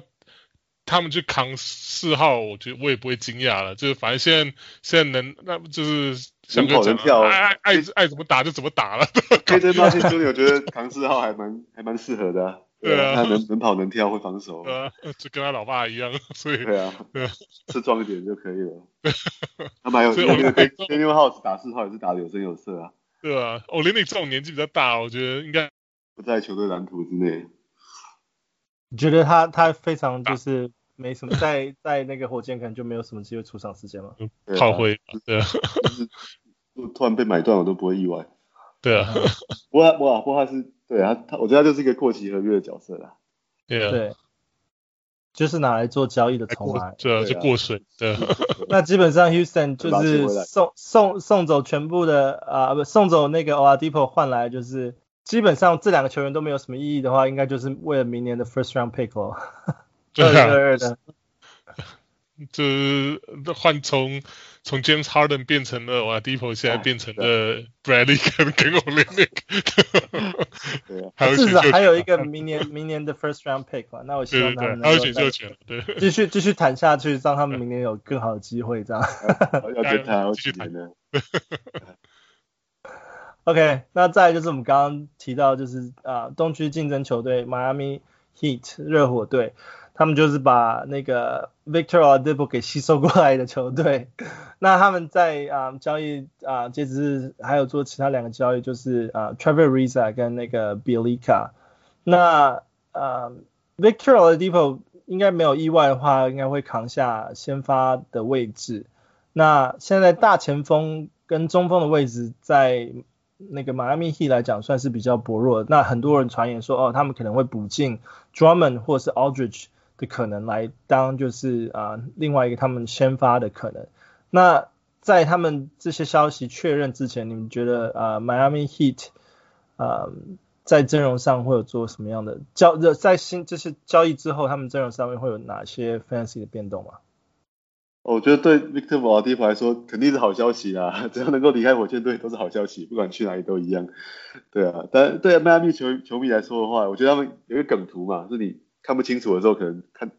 他们去扛四号，我觉得我也不会惊讶了。就是反正现在现在能，那不就是想跟人跳，爱爱爱爱怎么打就怎么打了。KJ Martin 我觉得扛四号还蛮还蛮适合的、啊。对啊，他能能跑能跳会防守。对啊，就跟他老爸一样，所以对啊，对啊，吃壮一点就可以了。他蛮有那个 Danuel House 打四号也是打的有声有色啊。对啊，Olynyk 这种年纪比较大，我觉得应该不在球队蓝图之内。你觉得他他非常就是没什么在在那个火箭可能就没有什么机会出场时间吗？炮灰，对啊，突然被买断我都不会意外。对啊，不过不过不过他是对啊，他我觉得他就是一个过期合约的角色啦。对啊。对。就是拿来做交易的筹码，对啊，就过水。对，那基本上 Houston 就是送送送走全部的啊，不送走那个 Oladipo 换来就是基本上这两个球员都没有什么意义的话，应该就是为了明年的 First Round Pick 哦。对啊。就是换从从 James Harden 变成了 Oladipo，现在变成了 Bradley 跟 跟 Olynyk。至少 还有一个明年明年的 First Round Pick 吧。那我希望他们能够对继续继续谈下去，让他们明年有更好的机会，这样。要跟他继续谈的。OK，那再来就是我们刚刚提到，就是啊东区竞争球队 Miami Heat 热火队。他们就是把那个 Victor Oladipo 给吸收过来的球队。那他们在啊、呃、交易啊、呃，截止还有做其他两个交易，就是啊、呃、Trevor Ariza 跟那个 Bjelica。那呃 Victor Oladipo 应该没有意外的话，应该会扛下先发的位置。那现在大前锋跟中锋的位置在那个 Miami Heat 来讲算是比较薄弱的。那很多人传言说，哦，他们可能会补进 Drummond 或是 Aldridge 的可能来当就是啊、另外一个他们先发的可能。那在他们这些消息确认之前，你们觉得啊迈阿密 Heat 啊在阵容上会有做什么样的交？在新就是交易之后，他们阵容上面会有哪些 fancy 的变动吗？我觉得对 Victor Oladipo 来说肯定是好消息啊，只要能够离开火箭队都是好消息，不管去哪里都一样。对啊，但对迈阿密球球迷来说的话，我觉得他们有一个梗图嘛，是你看不清楚的时候，可能看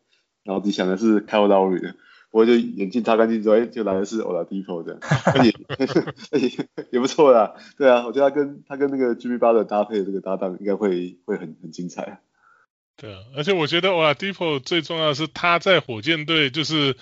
脑子想的是 Kyle Lowry 的，不过就眼镜擦干净之后，哎，就来的是 Oladipo 这样，也 也也不错啦。对啊，我觉得他跟他跟那个 Jimmy Butler 搭配的这个搭档应该会会很很精彩。对啊，而且我觉得 Oladipo 最重要的是他在火箭队就是。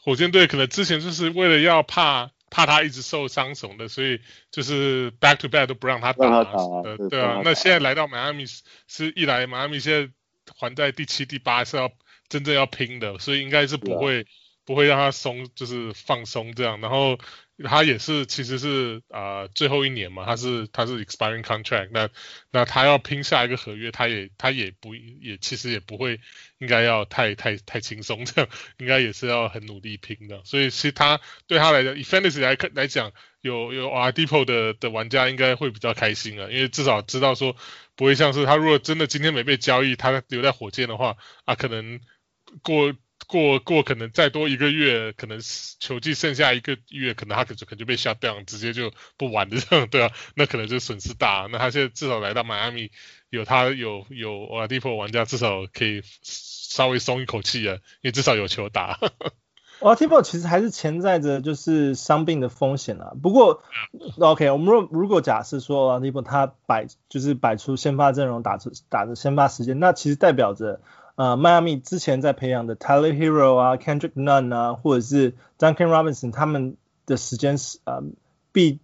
火箭队可能之前就是为了要怕怕他一直受伤什么的，所以就是 back to back 都不让他打，对，对啊。那现在来到迈阿密是一来迈阿密现在还在第七、第八是要真正要拼的，所以应该是不会、啊、不会让他松，就是放松这样，然后。他也是，其实是啊、最后一年嘛，他是他是 expiring contract，那那他要拼下一个合约，他也他也不也其实也不会应该要太太太轻松这样，应该也是要很努力拼的。所以其实他对他来讲，以 fantasy 来看来讲，有有 Oladipo 的的玩家应该会比较开心啊，因为至少知道说不会像是他如果真的今天没被交易，他留在火箭的话啊，可能过。过过可能再多一个月，可能球季剩下一个月，可能他可就可能就被 shut down，直接就不玩的这样，对啊，那可能就损失大。那他现在至少来到迈阿密，有他有有 Oladipo 玩家，至少可以稍微松一口气啊，因为至少有球打。Oladipo 其实还是潜在着就是伤病的风险啊。不过 OK，我们如如果假设说 Oladipo 他摆就是摆出先发阵容打出打的先发时间，那其实代表着。呃，迈阿密之前在培养的 Tyler Herro 啊，Kendrick Nunn 啊，或者是 Duncan Robinson，他们的时间是呃必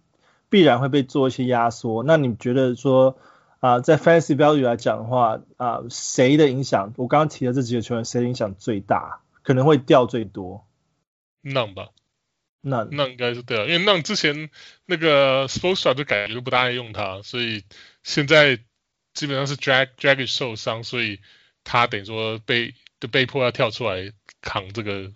必然会被做一些压缩。那你觉得说啊、呃，在 Fantasy Value 来讲的话啊，谁、呃、的影响？我刚刚提的这几个球员，谁的影响最大？可能会掉最多？Nunn 吧，Nunn Nunn 应该是对啊，因为 Nunn 之前那个 Spoelstra 就感觉不大爱用他，所以现在基本上是 Drag Dragic 受伤，所以。他等于说被就被迫要跳出来扛这个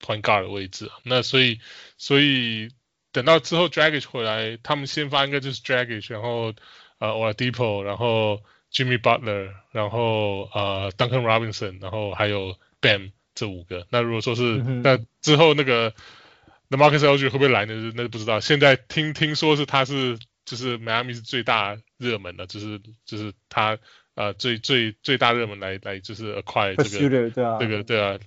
point guard 的位置，那所以所以等到之后 Dragic 回来，他们先发应该就是 Dragic，然后呃 o l a d e p o 然后 Jimmy Butler，然后呃 Duncan Robinson，然后还有 Bam 这五个。那如果说是、嗯、那之后那个 LaMarcus Aldridge 会不会来呢？那就不知道。现在听听说是他是就是迈阿密是最大热门的，就是就是他。呃，最最最大热门来来就是 acquire 这个对啊，这个对啊，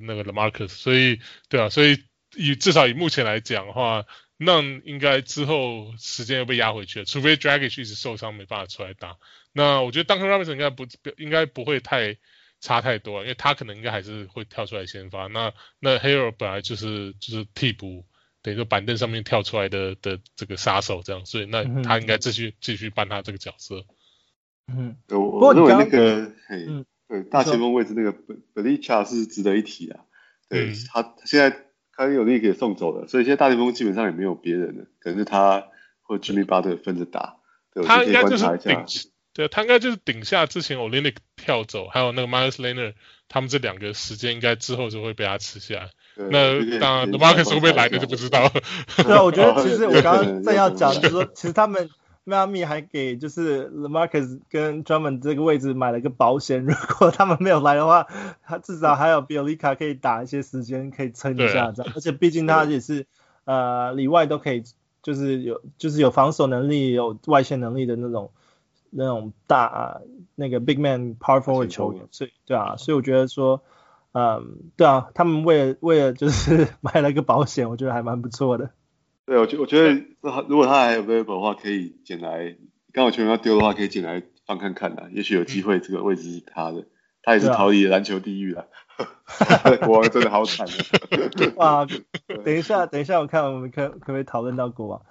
那个 LaMarcus，所以对啊，所以以至少以目前来讲的话，那应该之后时间又被压回去了，除非 Dragic 一直受伤没办法出来打。那我觉得 Duncan Robinson 应该不应该不会太差太多，因为他可能应该还是会跳出来先发。那那 Herro 本来就是就是替补，等于说板凳上面跳出来的的这个杀手这样，所以那他应该继续继续扮他这个角色。嗯，我我认为那个，嘿，嗯、对，大前锋位置那个 Bjelica 是值得一提啊。对、嗯、他现在他有力可以送走了，所以现在大前锋基本上也没有别人了，可能是他或 Jimmy Butler 分着打。对，他应该就是顶，对，他应该就是顶下之前 Olynyk 跳走，还有那个 Meyers Leonard 他们这两个时间应该之后就会被他吃下来。那当然 LaMarcus 会不会来的就不知道了。对啊，我觉得其实 我刚刚正要讲，就是说其实他们。迈阿密还给就是 LaMarcus 跟 Drummond 这个位置买了个保险，如果他们没有来的话，他至少还有 Bielica 可以打一些时间，可以撑一下这样。而且毕竟他也是呃里外都可以，就是有就是有防守能力、有外线能力的那种那种大、啊、那个 big man power forward 球员。所以对啊，所以我觉得说，嗯，对啊，他们为了为了就是 买了个保险，我觉得还蛮不错的。对，我觉我觉得，如果他还有 available 的话，可以捡来。刚好球员要丢的话，可以捡来放看看的。也许有机会，这个位置是他的。他也是逃离篮球地狱了。国王真的好惨啊！哇，等一下，等一下，我看我们可可不可以讨论到国王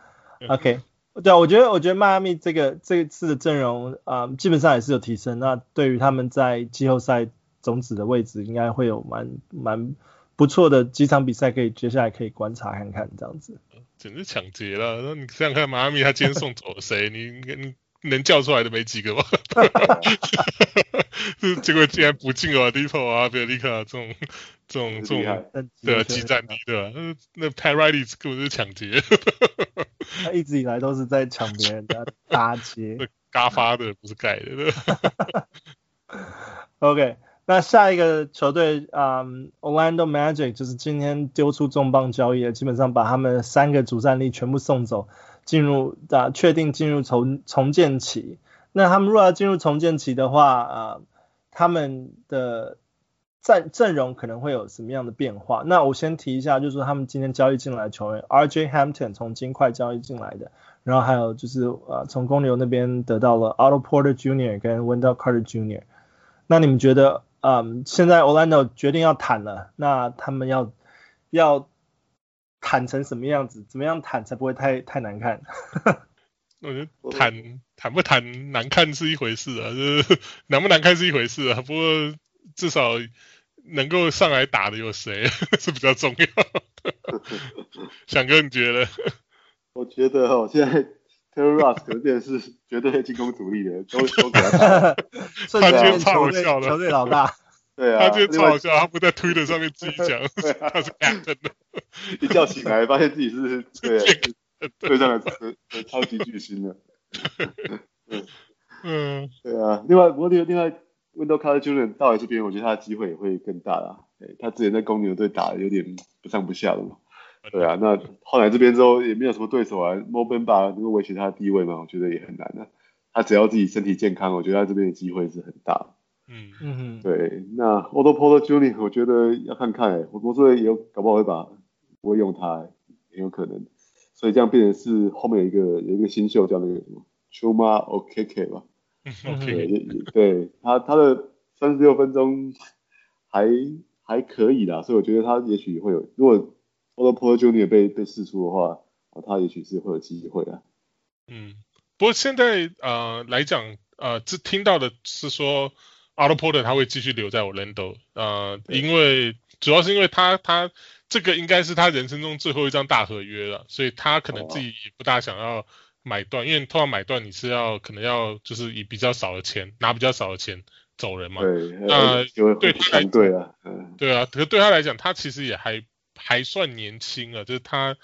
？OK，对啊，我觉得我觉得迈阿密这个这一次的阵容啊、呃，基本上也是有提升。那对于他们在季后赛种子的位置，应该会有蛮蛮不错的几场比赛，可以接下来可以观察看看这样子。简直抢劫了！那你想想看，迈阿密他今天送走了谁？你你能叫出来的没几个吧？结果竟然不进了 Oladipo 啊、别利克这种这种这种的激战力，对吧？那那 Pat Riley 根本是抢劫。他一直以来都是在抢别人的打劫，嘎发的不是盖的。OK。那下一个球队啊、um,，Orlando Magic 就是今天丢出重磅交易，基本上把他们三个主战力全部送走，进入啊确定进入重重建期。那他们如果要进入重建期的话啊，他们的战阵容可能会有什么样的变化？那我先提一下，就是他们今天交易进来的球员，RJ Hampton 从金块交易进来的，然后还有就是呃从公牛那边得到了 Otto Porter Jr. 跟 Wendell Carter Jr. 那你们觉得？嗯，um, 现在 Orlando 决定要谈了，那他们要要谈成什么样子？怎么样谈才不会太太难看？我觉得谈谈不谈难看是一回事啊，就是难不难看是一回事啊。不过至少能够上来打的有谁 是比较重要的。翔哥，你觉得？我觉得哦，现在。Terry Ross 可能是绝对进攻主力的，都 都给他。他今天超好笑的，球队老大。对啊，他今天超好笑，他不在推特上面自己讲，他是 Captain 的。一觉醒来，发现自己是对对上的超级巨星了。嗯，对啊。另外，不过另另外，Wendell Carter Jr. 到来这边，我觉得他的机会也会更大啦。他之前在公牛队打的有点不上不下的嘛。对啊，那后来这边之后也没有什么对手啊，Mo Bamba 能够维持他的地位嘛？我觉得也很难的、啊。他只要自己身体健康，我觉得他这边的机会是很大。嗯嗯，对。那 Otto Porter Jr. 我觉得要看看哎、欸，我我说也有搞不好会把不会用他、欸，很有可能。所以这样变成是后面有一个有一个新秀叫那个什么 Chuma Okeke 吧。对，对他他的三十六分钟还还可以啦，所以我觉得他也许会有如果。Otto Porter Jr. 被被释出的话，他也许是会有机会的。嗯，不过现在呃来讲，呃，这听到的是说，Otto Porter 他会继续留在 Orlando，呃，因为主要是因为他他这个应该是他人生中最后一张大合约了，所以他可能自己也不大想要买断，哦、因为通常买断你是要可能要就是以比较少的钱拿比较少的钱走人嘛。对，那对他来，对啊，嗯，对啊，可是对他来讲，他其实也还。还算年轻啊，就是他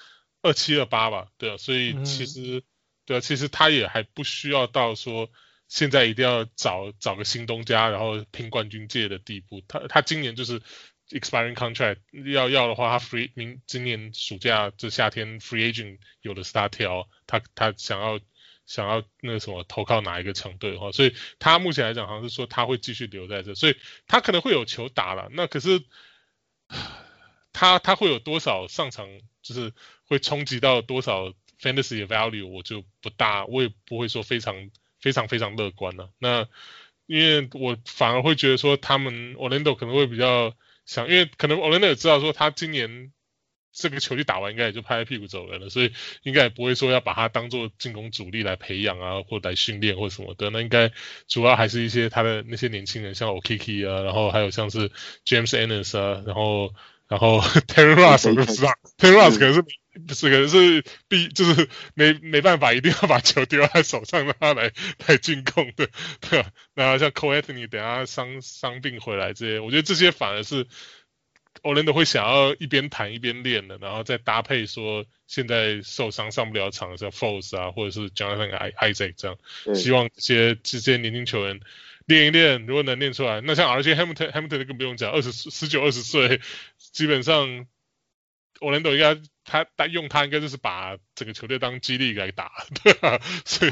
二七二八吧，对啊，所以其实，嗯、对啊，其实他也还不需要到说现在一定要找找个新东家，然后拼冠军界的地步。他他今年就是 expiring contract，要要的话，他 free 明今年暑假这夏天 free agent 有的是他挑，他他想要想要那个什么投靠哪一个强队的话，所以他目前来讲好像是说他会继续留在这，所以他可能会有球打了。那可是。他他会有多少上场，就是会冲击到多少 fantasy value，我就不大，我也不会说非常非常非常乐观了、啊。那因为我反而会觉得说，他们 Orlando 可能会比较想，因为可能 Orlando 也知道说，他今年这个球季打完，应该也就拍拍屁股走人了，所以应该也不会说要把他当做进攻主力来培养啊，或来训练或什么的。那应该主要还是一些他的那些年轻人，像 Okeke 啊，然后还有像是 James Ennis 啊，然后。然后 Terry Ross 我就知道，Terry Ross 可能是不是可能是必就是没没办法，一定要把球丢在手上让他来来进攻的，对吧？然后像 Cole Anthony 等下伤伤病回来这些，我觉得这些反而是 Orlando 会想要一边谈一边练的，然后再搭配说现在受伤上不了场的像 Fultz 啊，或者是 Jonathan Isaac 这样，希望这些这些年轻球员。练一练，如果能练出来，那像 RJ Hampton，Hampton 更不用讲，二十十九二十岁，基本上，Orlando 应该他他用他应该就是把整个球队当基地来打，对吧？所以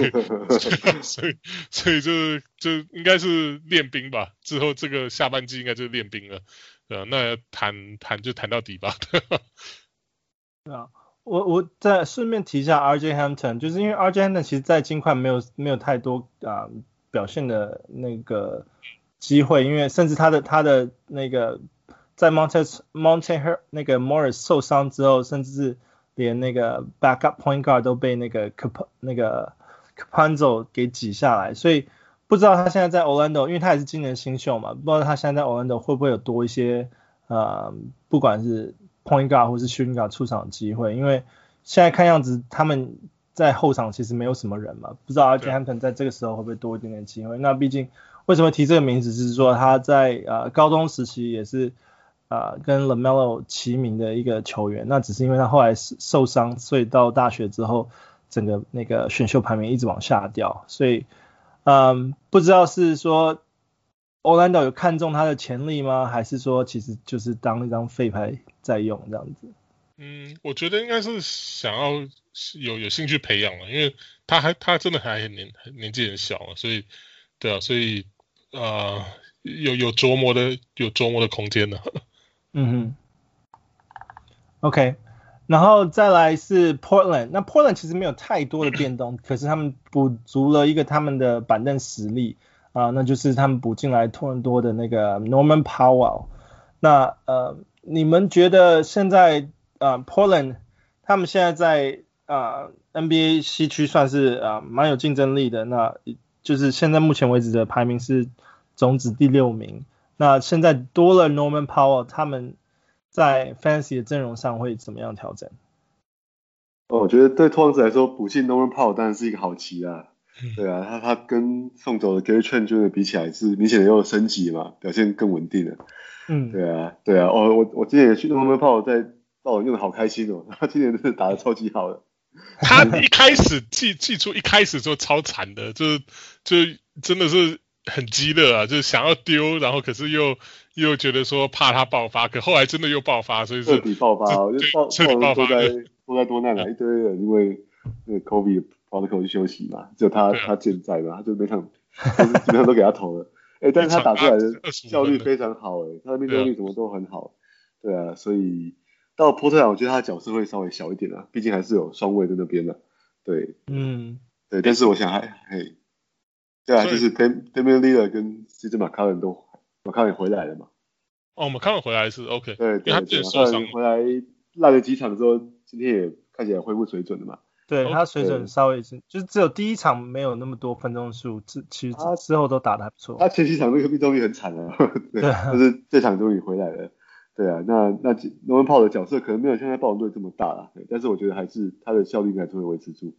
所以所以就是就应该是练兵吧，之后这个下半季应该就是练兵了，呃，那谈谈就谈到底吧。对啊，我我再顺便提一下 RJ Hampton，就是因为 RJ Hampton 其实在金块没有没有太多啊。呃表现的那个机会，因为甚至他的他的那个在 Monte Monte 那个 Morris 受伤之后，甚至是连那个 backup point guard 都被那个 Cap 那个 Campazzo 给挤下来，所以不知道他现在在 Orlando，因为他也是今年新秀嘛，不知道他现在在 Orlando 会不会有多一些呃，不管是 point guard 或是 shooting guard 出场的机会，因为现在看样子他们在后场其实没有什么人嘛，不知道 RJ Hampton 在这个时候会不会多一点点机会？那毕竟为什么提这个名字，是说他在呃高中时期也是啊、跟 LaMelo 齐名的一个球员，那只是因为他后来受伤，所以到大学之后整个那个选秀排名一直往下掉，所以嗯不知道是说。Orlando 有看中他的潜力吗？还是说其实就是当一张废牌在用这样子？嗯，我觉得应该是想要有有兴趣培养了，因为他还他真的还很年年纪很小啊，所以对啊，所以啊、有有琢磨的有琢磨的空间呢。嗯哼。OK，然后再来是 Portland，那 Portland 其实没有太多的变动，可是他们补足了一个他们的板凳实力。啊，那就是他们补进来多伦多的那个 Norman Powell。那呃，你们觉得现在啊、Portland 他们现在在啊、NBA 西区算是啊蛮、有竞争力的。那就是现在目前为止的排名是种子第六名。那现在多了 Norman Powell，他们在 Fantasy 的阵容上会怎么样调整？哦，我觉得对拓荒者来说，补进 Norman Powell 当然是一个好棋啊。对啊，他他跟送走的 Gary Trent Jr. 比起来是明显的又升级嘛，表现更稳定了。嗯，对啊，对啊，哦，我我今年也去 Norman Powell 在爆我用的好开心哦，他今年真的打的超级好的。他一开始季季初一开始就超惨的，就是就真的是很激烈啊，就是想要丢，然后可是又又觉得说怕他爆发，可后来真的又爆发，所以彻底爆发，我觉得爆彻底爆发，多灾多难啊，一堆人因为那个 Kobe。跑着口去休息嘛，只有他他健在嘛，他就每场基本上都给他投了，哎、欸，但是他打出来的效率非常好，哎，他的命中率什么都很好，对啊，所以到波特兰，我觉得他的角色会稍微小一点啊，毕竟还是有双卫在那边的，对，嗯，对，但是我想还嘿，对啊，就是 Damian Lillard 跟 CJ McCollum 都 McCollum 回来了嘛，哦，McCollum 回来是 OK，对对对，McCollum 回来烂了几场之后，今天也看起来恢复水准了嘛。对他水准稍微是，就是只有第一场没有那么多分钟数，之其实他之后都打得还不错。他前几场那个命中率很惨啊，对，但是这场终于回来了。对啊，那那罗文炮的角色可能没有现在暴龙队这么大了，但是我觉得还是他的效率应该是会维持住。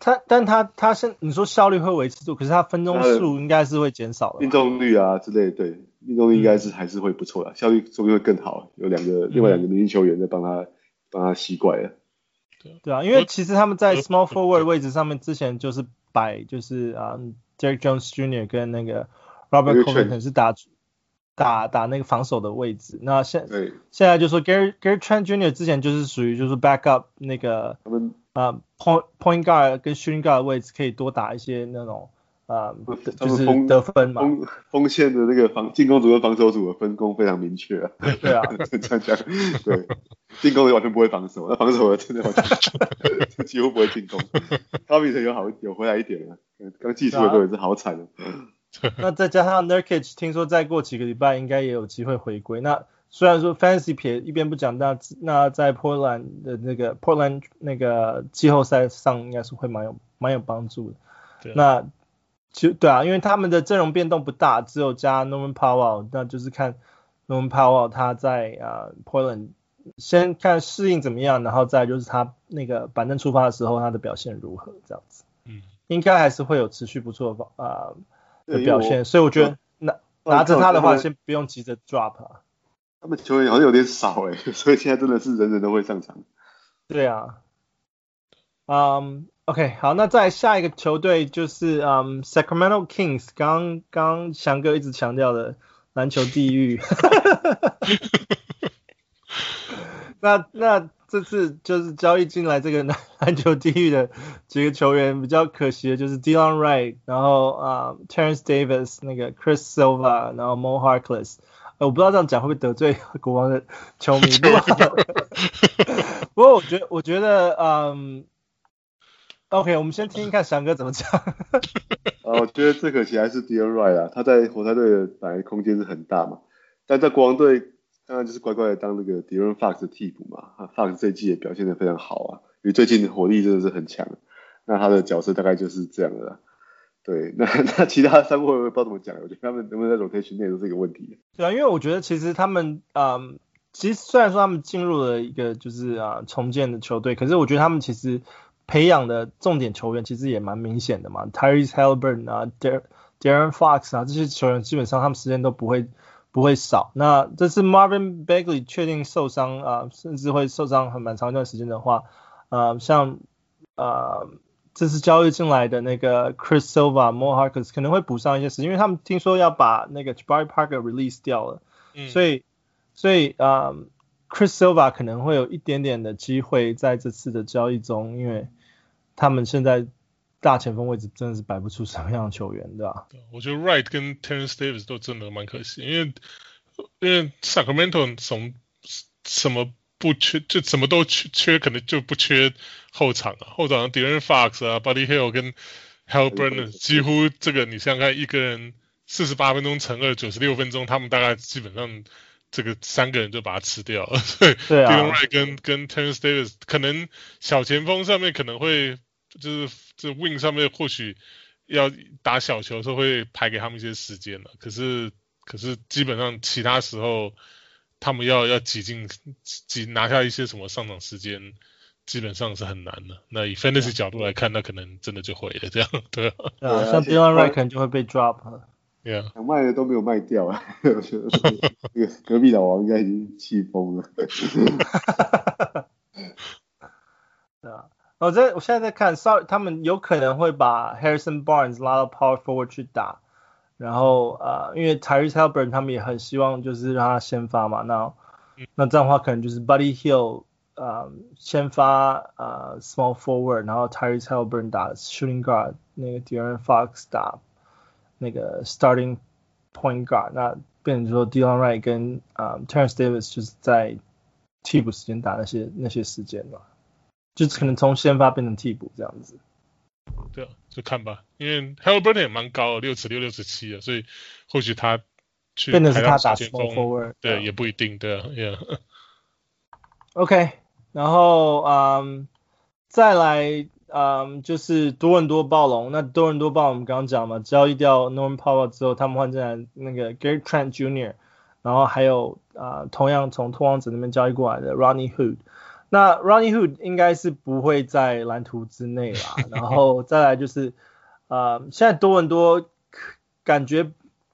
他，但他他现你说效率会维持住，可是他分钟数应该是会减少的。命中率啊之类，对，命中率应该是还是会不错的，效率说不定会更好。有两个另外两个明星球员在帮他帮他吸怪了。对啊，因为其实他们在 small forward 位置上面之前就是摆就是啊、uh,，Derrick Jones Jr. 跟那个 Robert Covington 是打打打那个防守的位置。那现现在就说 Gary Gary Trent Jr. 之前就是属于就是 backup 那个啊、uh, point point guard 跟 shooting guard 的位置可以多打一些那种。啊、嗯，就是得分嘛，锋锋线的那个防进攻组跟防守组的分工非常明确啊。对啊，这样讲，对，进攻的完全不会防守，那防守的真的完全几乎不会进攻。高比特有好有回来一点了，刚技术的时候也是好惨的。那再加上 Nurkic 听说再过几个礼拜应该也有机会回归。那虽然说 Fantasy 撇一边不讲，那那在 Portland 的那个 Portland 那个季后赛上应该是会蛮有蛮有帮助的。对那其实对啊，因为他们的阵容变动不大，只有加 Norman Powell，那就是看 Norman Powell 他在啊、uh, Portland 先看适应怎么样，然后再就是他那个板凳出发的时候他的表现如何这样子。嗯，应该还是会有持续不错的啊、uh, 的表现，所以我觉得拿拿着他的话，先不用急着 drop 啊。他们球员好像有点少哎，所以现在真的是人人都会上场。对啊，嗯、um,。OK，好，那再下一个球队就是嗯、um, Sacramento Kings，刚刚翔哥一直强调的篮球地狱。那那这次就是交易进来这个篮球地狱的几个球员，比较可惜的就是 Delon Wright，然后啊、uh, Terence Davis，那个 Chris Silva，然后 Mo Harkless。呃，我不知道这样讲会不会得罪国王的球迷。不过我觉得，我觉得嗯。OK，我们先听一看翔哥怎么讲。啊，我觉得最可惜还是 Delon Wright 啊，他在活塞队的本来空间是很大嘛，但在国王队当然就是乖乖的当那个 De'Aaron Fox 的替补嘛。Fox 这一季也表现的非常好啊，因为最近的火力真的是很强。那他的角色大概就是这样的啦。对，那那其他三个会不会不知道怎么讲？我觉得他们能不能在 rotation 内都是一个问题。对啊，因为我觉得其实他们，嗯，其实虽然说他们进入了一个就是啊重建的球队，可是我觉得他们其实培养的重点球员其实也蛮明显的嘛，Tyrese Haliburton 啊，De'Aaron Fox 啊这些球员基本上他们时间都不会不会少。那这次 Marvin Bagley 确定受伤啊，甚至会受伤很蛮长一段时间的话，呃，像呃。这次交易进来的那个 Chris Silva、Mo Harkless 可能会补上一些时间，因为他们听说要把那个 Jabari Parker release 掉了，嗯、所以所以啊、um,，Chris Silva 可能会有一点点的机会在这次的交易中，因为他们现在大前锋位置真的是摆不出什么样的球员，对吧？我觉得 Wright 跟 Terence Davis 都真的蛮可惜，因为因为 Sacramento 从什么。不缺就什么都缺，缺可能就不缺后场啊。后场 De'Aaron Fox 啊，Buddy Hield 跟 Haliburton 几乎这个你想想看，一个人四十八分钟乘二九十六分钟，他们大概基本上这个三个人就把它吃掉了。所以 Delon Wright 跟跟 Terence Davis 可能小前锋上面可能会就是这 Wing 上面或许要打小球的时候会排给他们一些时间了。可是可是基本上其他时候。他们要要挤进挤拿下一些什么上涨时间，基本上是很难的。那以 fantasy 角度来看，那可能真的就毁了这样。对啊，对啊，像可能就会被 drop 了。对啊，想卖的都没有卖掉啊。我觉得这个隔壁老王应该已经气疯了。对啊，我在我现在在看，sorry，他们有可能会把 Harrison Barnes 拉到 power forward 去打。然后呃，因为 Tyrese Haliburton 他们也很希望就是让他先发嘛，那那这样的话可能就是 Buddy Hield 呃先发呃 small forward，然后 Tyrese Haliburton 打 shooting guard，那个 De'Aaron Fox 打那个 starting point guard，那变成说 Delon Wright 跟啊 Terence Davis 就是在替补时间打那些那些时间嘛，就是可能从先发变成替补这样子。对啊，就看吧，因为 Haliburton 也蛮高的，六尺六、六尺七的，所以或许他去变成是他打前锋，对，也不一定，对啊，Yeah。OK，然后嗯，再来嗯，就是多伦多暴龙，那多伦多暴龙我们刚刚讲嘛，交易掉 Norman Powell 之后，他们换进来那个 Gary Trent Jr.，然后还有啊、呃，同样从拓荒者那边交易过来的 Rodney Hood。那 Ronnie Hood 应该是不会在蓝图之内啦，然后再来就是，呃，现在多伦多感觉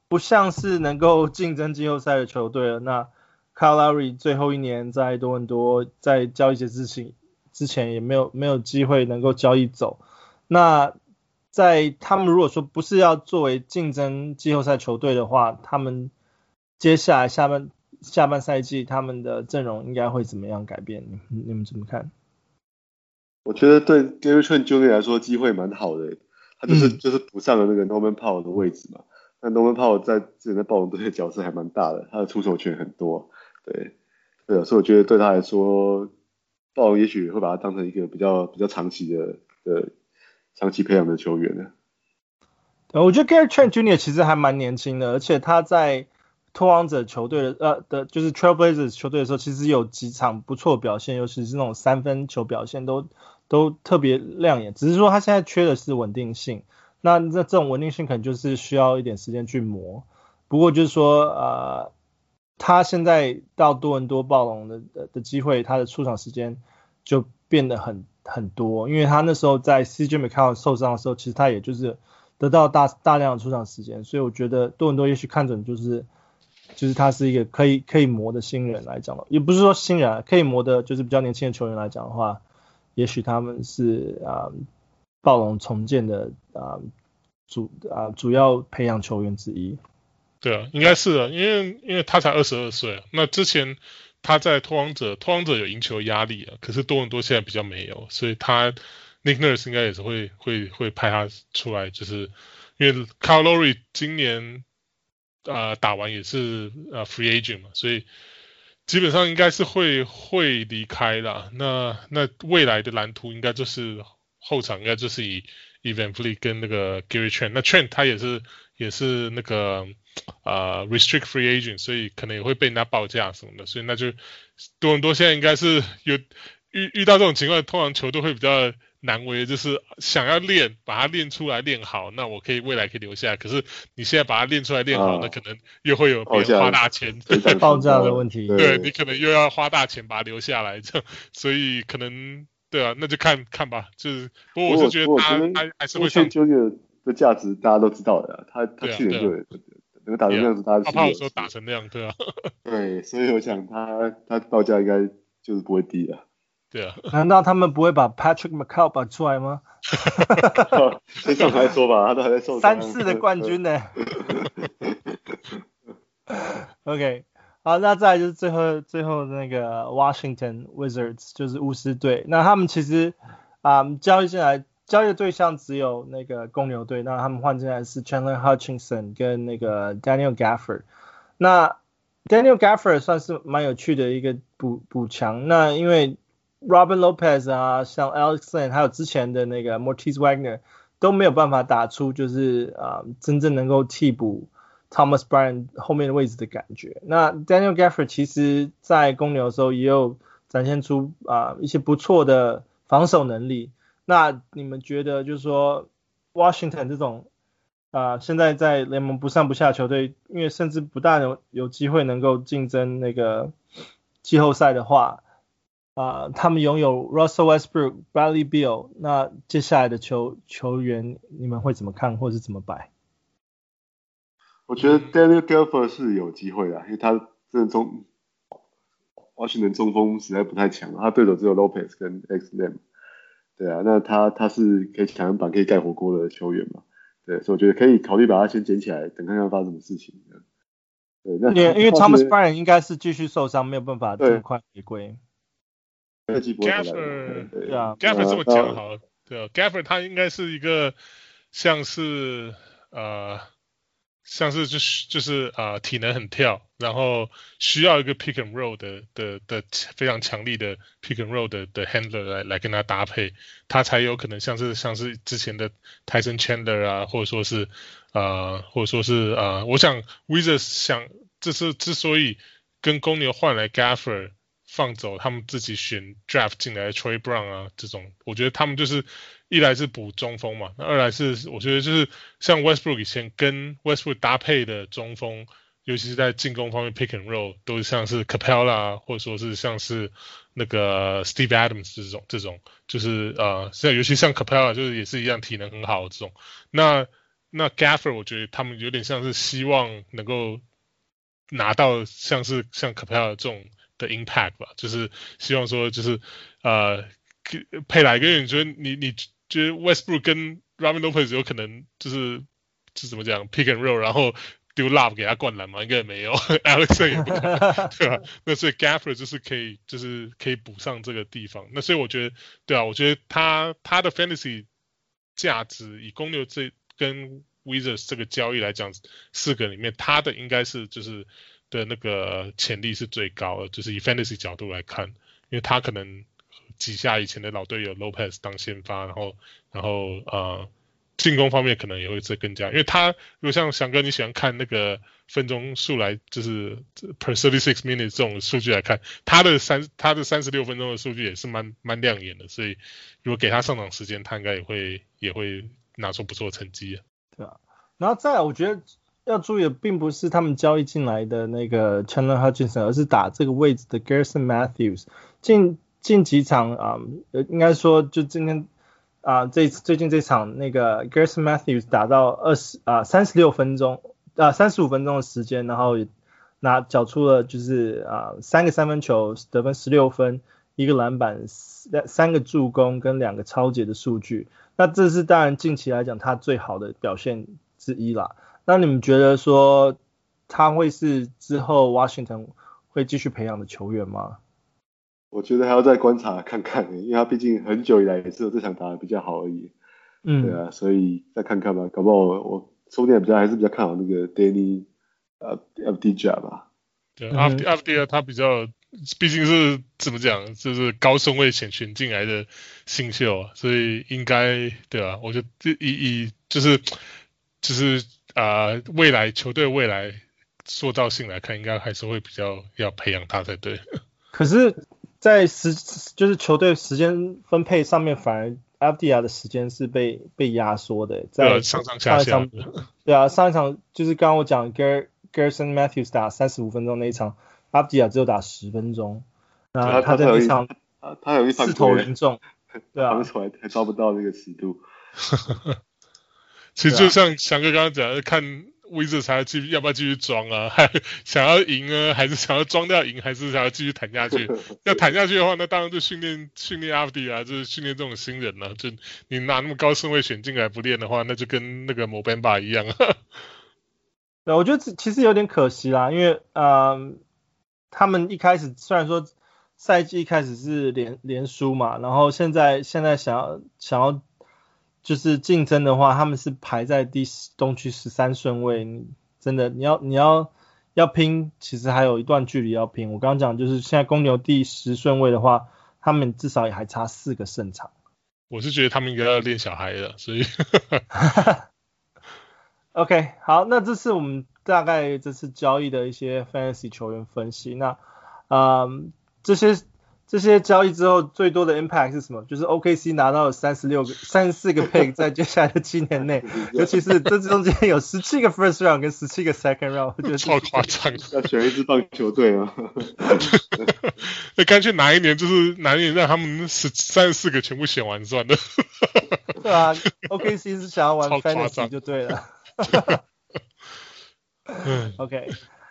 不像是能够竞争季后赛的球队了。那 Kyle Lowry 最后一年在多伦多，在交易节之前之前也没有没有机会能够交易走。那在他们如果说不是要作为竞争季后赛球队的话，他们接下来下半。下半赛季他们的阵容应该会怎么样改变？你你们怎么看？我觉得对 Gary Trent Jr. 来说机会蛮好的，他就是、嗯、就是补上了那个 Norman Powell 的位置嘛。那 Norman Powell 在之前的暴龙队的角色还蛮大的，他的出手权很多。对，对，所以我觉得对他来说，暴龙也许会把他当成一个比较比较长期的的长期培养的球员呢。我觉得 Gary Trent Jr. 其实还蛮年轻的，而且他在。拓荒者球队的呃的，就是 Trailblazers 球队的时候，其实有几场不错表现，尤其是那种三分球表现都都特别亮眼。只是说他现在缺的是稳定性，那这这种稳定性可能就是需要一点时间去磨。不过就是说呃，他现在到多伦多暴龙的的的机会，他的出场时间就变得很很多，因为他那时候在 CJ m c c o w 受伤的时候，其实他也就是得到大大量的出场时间，所以我觉得多伦多也许看准就是。就是他是一个可以可以磨的新人来讲了，也不是说新人啊，可以磨的，就是比较年轻的球员来讲的话，也许他们是啊暴龙重建的啊主啊主要培养球员之一。对啊，应该是的，因为因为他才二十二岁，那之前他在拓荒者，拓荒者有赢球压力啊，可是多伦多现在比较没有，所以他 Nick Nurse 应该也是会会会派他出来，就是因为 c a l o r i 今年。呃，打完也是呃 free agent 嘛，所以基本上应该是会会离开的。那那未来的蓝图应该就是后场应该就是以 Evan f l e e 跟那个 Gary Trent。那 Trent 他也是也是那个呃 restrict free agent，所以可能也会被人家报价什么的。所以那就多伦多现在应该是有遇遇到这种情况，通常球队会比较难为，就是想要练，把它练出来练好，那我可以未来可以留下来。可是你现在把它练出来练好，啊、那可能又会有别人花大钱，爆炸 的问题。对，你可能又要花大钱把它留下来，这样，所以可能对啊，那就看看吧。就是，不过我是觉得他他还是会上。这个的价值大家都知道的，他他去年就能打成那样子，大家他怕说打成那样，对啊。对，所以我想他他报价应该就是不会低的。对啊，难道他们不会把 Patrick McCaw 摆出来吗？先上台说吧，他都还在受伤。三次的冠军呢？OK，好，那再来就是最后最后那个 Washington Wizards 就是巫师队，那他们其实啊、嗯、交易进来交易的对象只有那个公牛队，那他们换进来是 Chandler Hutchinson 跟那个 Daniel Gafford，那 Daniel Gafford 算是蛮有趣的一个补补强，那因为 Robin Lopez 啊，像 Alex Len 还有之前的那个 Moritz Wagner 都没有办法打出就是啊、真正能够替补 Thomas Bryan 后面的位置的感觉。那 Daniel Gafford 其实在公牛的时候也有展现出啊、一些不错的防守能力。那你们觉得就是说 Washington 这种啊、现在在联盟不上不下球队，因为甚至不大有有机会能够竞争那个季后赛的话。啊、呃，他们拥有 Russell Westbrook、Bradley Beal，那接下来的球球员你们会怎么看，或是怎么摆？我觉得 Daniel Gafford 是有机会的，因为他这中华盛顿中锋实在不太强，他对手只有 Lopez 跟 Alen。对啊，那他他是可以抢篮板、可以盖火锅的球员嘛？对，所以我觉得可以考虑把他先捡起来，等看看发生什么事情。对，那因为 Thomas Bryant 应该是继续受伤，没有办法这么快回归。Gafford 对啊，Gafford 这么讲好了，对啊，Gafford 他应该是一个像是呃，像是就是就是呃体能很跳，然后需要一个 pick and roll 的的的非常强力的 pick and roll 的的 handler 来来跟他搭配，他才有可能像是像是之前的 Tyson Chandler 啊，或者说是呃或者说是呃，我想 Wizards 想这是之所以跟公牛换来 Gafford。放走他们自己选 draft 进来的 Troy Brown 啊，这种我觉得他们就是一来是补中锋嘛，那二来是我觉得就是像 Westbrook 以前跟 Westbrook 搭配的中锋，尤其是在进攻方面 pick and roll 都像是 Capella 或者说是像是那个 Steve Adams 这种这种就是呃像尤其像 Capella 就是也是一样体能很好的这种，那那 Gafford 我觉得他们有点像是希望能够拿到像是像 Capela 这种。的 impact 吧，就是希望说，就是呃，配来一个，你觉得你你觉得 Westbrook 跟 Robin Lopez 有可能就是是怎么讲 pick and roll，然后丢 Love 给他灌篮吗？应该也没有，Alex 也不可能，对吧？那所以 Gafford 就是可以就是可以补上这个地方。那所以我觉得，对啊，我觉得他他的 fantasy 价值以公牛这跟 Wizards 这个交易来讲，四个里面他的应该是就是。的那个潜力是最高的，就是以 fantasy 角度来看，因为他可能挤下以前的老队友 Lopez 当先发，然后然后呃进攻方面可能也会再更加，因为他如果像翔哥你喜欢看那个分钟数来，就是 per thirty six minutes 这种数据来看，他的三他的三十六分钟的数据也是蛮蛮亮眼的，所以如果给他上场时间，他应该也会也会拿出不错的成绩啊。对啊，然后再我觉得。要注意的并不是他们交易进来的那个 Chandler Hutchinson，而是打这个位置的 Garrison Matthews。近近几场啊，应该说就今天啊，这最近这场那个 Garrison Matthews 打到二十啊三十六分钟啊三十五分钟的时间，然后拿缴出了就是啊三个三分球，得分十六分，一个篮板，三三个助攻跟两个超级的数据。那这是当然近期来讲他最好的表现之一啦。那你们觉得说他会是之后 Washington 会继续培养的球员吗？我觉得还要再观察看看，因为他毕竟很久以来也是有这场打的比较好而已。嗯，对啊，所以再看看吧，搞不好我，我说不定比较还是比较看好那个 Danny 呃 Avdija 吧。对，Avdija 他比较毕竟是怎么讲，就是高顺位选选进来的新秀，所以应该对啊，我觉得以以就是就是。啊、呃，未来球队未来塑造性来看，应该还是会比较要培养他才对。可是，在时就是球队时间分配上面，反而 Avdija 的时间是被被压缩的，在上上下下。对啊，上一场就是刚刚我讲 Garrison Matthews 打三十五分钟那一场，Avdija 只有打十分钟。那他在那场他有一场四投零中，对啊，防守还还抓不到那个尺度。其实就像翔哥刚刚讲的，看。威志才要继续，要不要继续装啊？还想要赢啊？还是想要装掉赢？还是想要继续谈下去？要谈下去的话，那当然就训练训练阿迪啊，就是训练这种新人了、啊。就你拿那么高顺位选进来不练的话，那就跟那个某班巴一样啊。对，我觉得其实有点可惜啦，因为呃，他们一开始虽然说赛季一开始是连连输嘛，然后现在现在想要想要。就是竞争的话，他们是排在第十东区十三顺位。你真的你要你要要拼，其实还有一段距离要拼。我刚刚讲就是现在公牛第十顺位的话，他们至少也还差四个胜场。我是觉得他们应该要练小孩了，所以。OK，好，那这是我们大概这次交易的一些 Fantasy 球员分析。那啊、嗯、这些。这些交易之后最多的 impact 是什么？就是 OKC 拿到了三十六个、三十四个 pick，在接下来的七年内，尤其是这中间有十七个 first round 跟十七个 second round，我觉得超夸张。要选一支棒球队啊！那 干脆哪一年就是哪一年让他们十三十四个全部选完算了。对啊，OKC 是想要玩 fantasy 就对了。OK。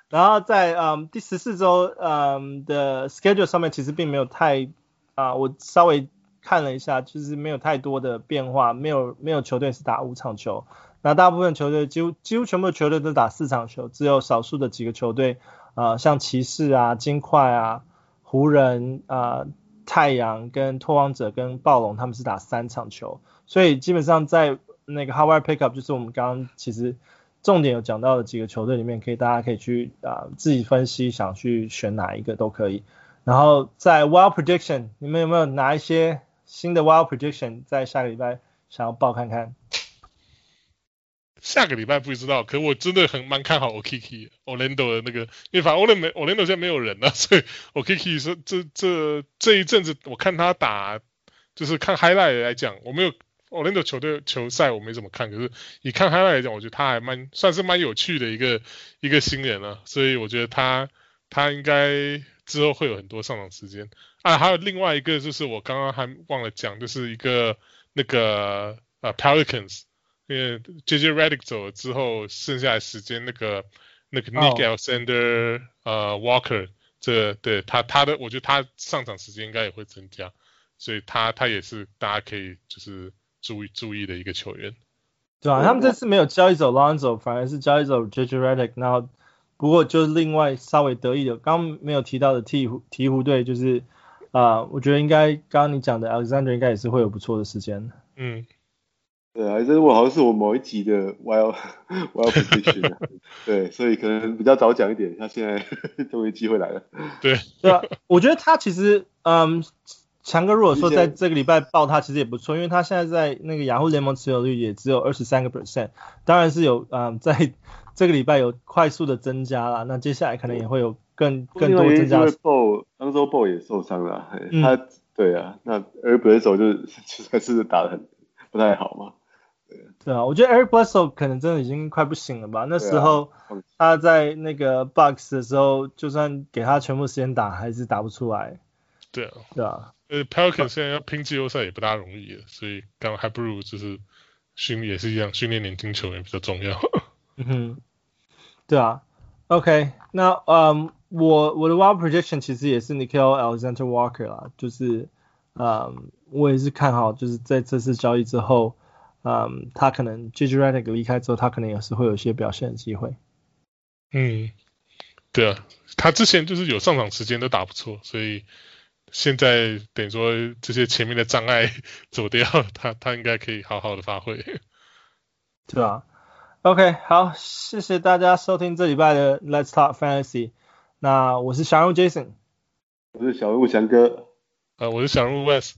然后在嗯第十四周嗯的 schedule 上面其实并没有太啊，我稍微看了一下，就是没有太多的变化，没有没有球队是打五场球，那大部分球队几乎几乎全部球队都打四场球，只有少数的几个球队啊，像骑士啊、金块啊、湖人啊、太阳跟拓荒者跟暴龙他们是打三场球，所以基本上在那个 Howard Pickup 就是我们刚刚其实。重点有讲到的几个球队里面，可以大家可以去啊、呃、自己分析，想去选哪一个都可以。然后在 Wild Prediction，你们有没有拿一些新的 Wild Prediction 在下个礼拜想要报看看？下个礼拜不知道，可我真的很蛮看好 Okiki Orlando 的那个，因为反正 Orlando Orlando 现在没有人了，所以 Okiki 说这这这一阵子我看他打，就是看 Highlight 来讲，我没有。Orlando 球队球赛我没怎么看，可是以看他来讲，我觉得他还蛮算是蛮有趣的一个一个新人啊，所以我觉得他他应该之后会有很多上场时间啊。还有另外一个就是我刚刚还忘了讲，就是一个那个呃 Pelicans，因为 JJ Redick 走了之后，剩下的时间那个那个 Nick Alexander、oh. 呃 Walker 这对他他的我觉得他上场时间应该也会增加，所以他他也是大家可以就是。注意注意的一个球员，对啊，他们这次没有交易走 Lonzo，反而是交易走 JJ Redick。然后不过就是另外稍微得意的，刚刚没有提到的鹈鹕鹈鹕队，就是啊、呃，我觉得应该刚刚你讲的 Alexander 应该也是会有不错的时间。嗯，对啊，这我好像是我某一集的 Wild Wild Prediction，对，所以可能比较早讲一点，他现在 终于机会来了。对，对啊，我觉得他其实嗯。强哥如果说在这个礼拜爆他其实也不错，因为他现在在那个雅虎联盟持有率也只有二十三个 percent，当然是有嗯在 这个礼拜有快速的增加了，那接下来可能也会有更更多增加。当周 Ball 也受伤了，他、嗯、对啊，那 Eric Bledsoe 就其实还是打的很不太好嘛。对啊，对啊，我觉得 Eric Bledsoe 可能真的已经快不行了吧？那时候他在那个 Bucks 的时候，就算给他全部时间打，还是打不出来。对啊，对啊。呃，Pelicans 现在要拼季后赛也不大容易，所以刚还不如就是训练也是一样，训练年轻球员比较重要。嗯哼，对啊，OK，那嗯，我我的 Wild Prediction 其实也是 Nickeil Alexander Walker 啦，就是嗯，我也是看好，就是在这次交易之后，嗯，他可能 JJ Redick 离开之后，他可能也是会有一些表现的机会。嗯，对啊，他之前就是有上场时间都打不错，所以。现在等于说这些前面的障碍走掉，他他应该可以好好的发挥，对吧？OK，好，谢谢大家收听这礼拜的 Let's Talk Fantasy。那我是小人物 Jason，我是小人物翔哥，呃，我是小鹿 Wes。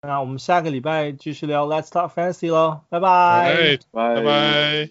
那我们下个礼拜继续聊 Let's Talk Fantasy 喽，拜拜，拜拜。